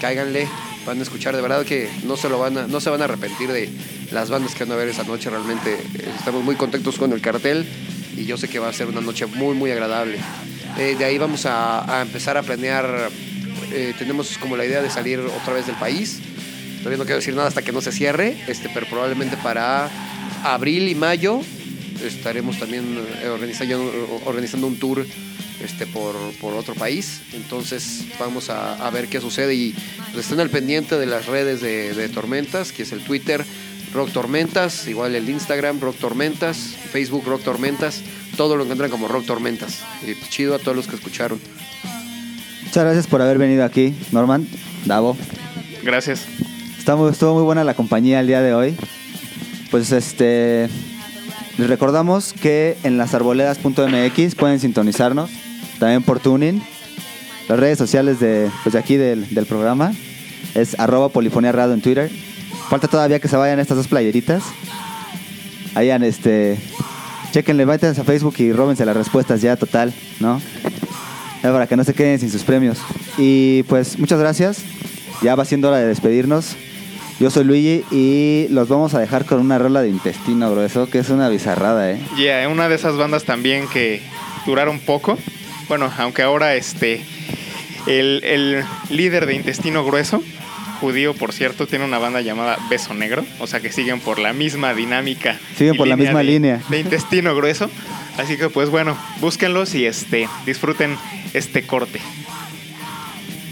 Cáiganle, van a escuchar de verdad que no se, lo van a, no se van a arrepentir de las bandas que van a ver esa noche. Realmente eh, estamos muy contentos con el cartel y yo sé que va a ser una noche muy, muy agradable. Eh, de ahí vamos a empezar a planear. Eh, tenemos como la idea de salir otra vez del país. Todavía no quiero decir nada hasta que no se cierre, este, pero probablemente para abril y mayo estaremos también eh, organizando, organizando un tour este, por, por otro país. Entonces vamos a, ver qué sucede y pues, estén al pendiente de las redes de, de Tormentas, que es el Twitter Rock Tormentas, igual el Instagram Rock Tormentas, Facebook Rock Tormentas, todo lo encuentran como Rock Tormentas. Y pues, chido a todos los que escucharon. Muchas gracias por haber venido aquí, Norman, Davo. Gracias. Está muy- estuvo muy buena la compañía el día de hoy. Pues este. Les recordamos que en lasarboledas.mx pueden sintonizarnos. También por Tuning. Las redes sociales de, pues de aquí del, del programa es arroba polifonía radio en Twitter. Falta todavía que se vayan estas dos playeritas. Hayan este. Chequenle, váyanse a Facebook y róbense las respuestas ya total, ¿no? Para que no se queden sin sus premios. Y pues muchas gracias. Ya va siendo hora de despedirnos. Yo soy Luigi y los vamos a dejar con una rola de intestino grueso, que es una bizarrada, ¿eh? Yeah, una de esas bandas también que duraron poco. Bueno, aunque ahora este el, el líder de Intestino Grueso, judío por cierto, tiene una banda llamada Beso Negro, o sea que siguen por la misma dinámica. Siguen por la misma de- línea. De Intestino Grueso. Así que pues bueno, búsquenlos y este disfruten este corte.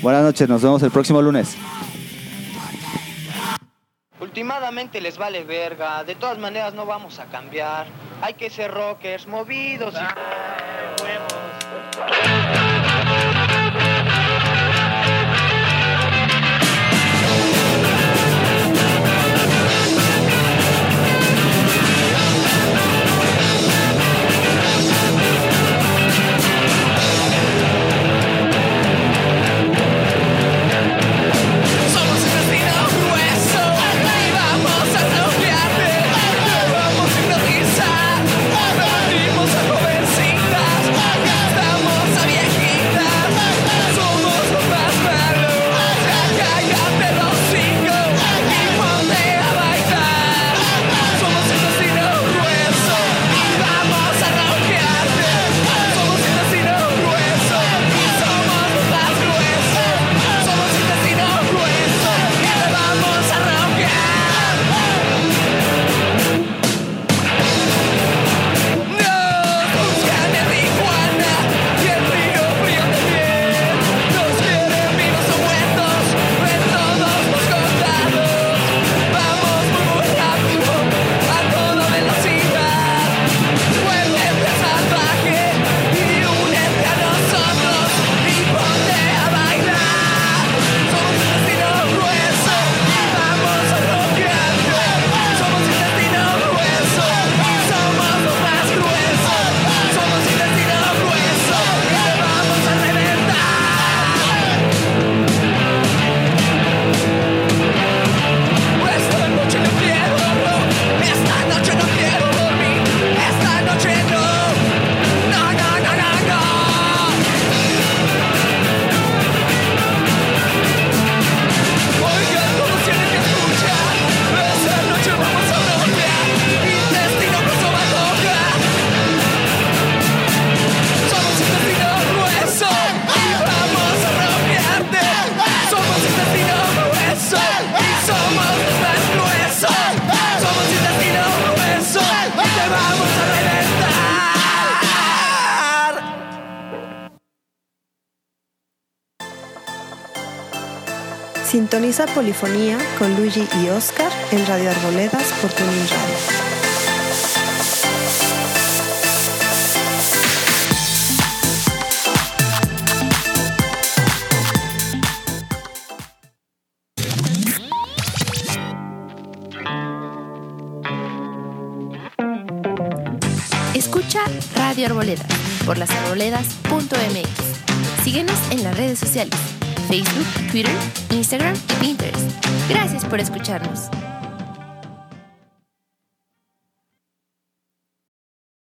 Buenas noches, nos vemos el próximo lunes. Últimamente les vale verga, de todas maneras no vamos a cambiar. Hay que ser rockers, movidos y... Somos Sintoniza Polifonía con Luigi y Oscar en Radio Arboledas por Tuning Radio. Escucha Radio Arboleda por lasarboledas.mx. Síguenos en las redes sociales, Facebook, Twitter, Instagram y Pinterest. Gracias por escucharnos.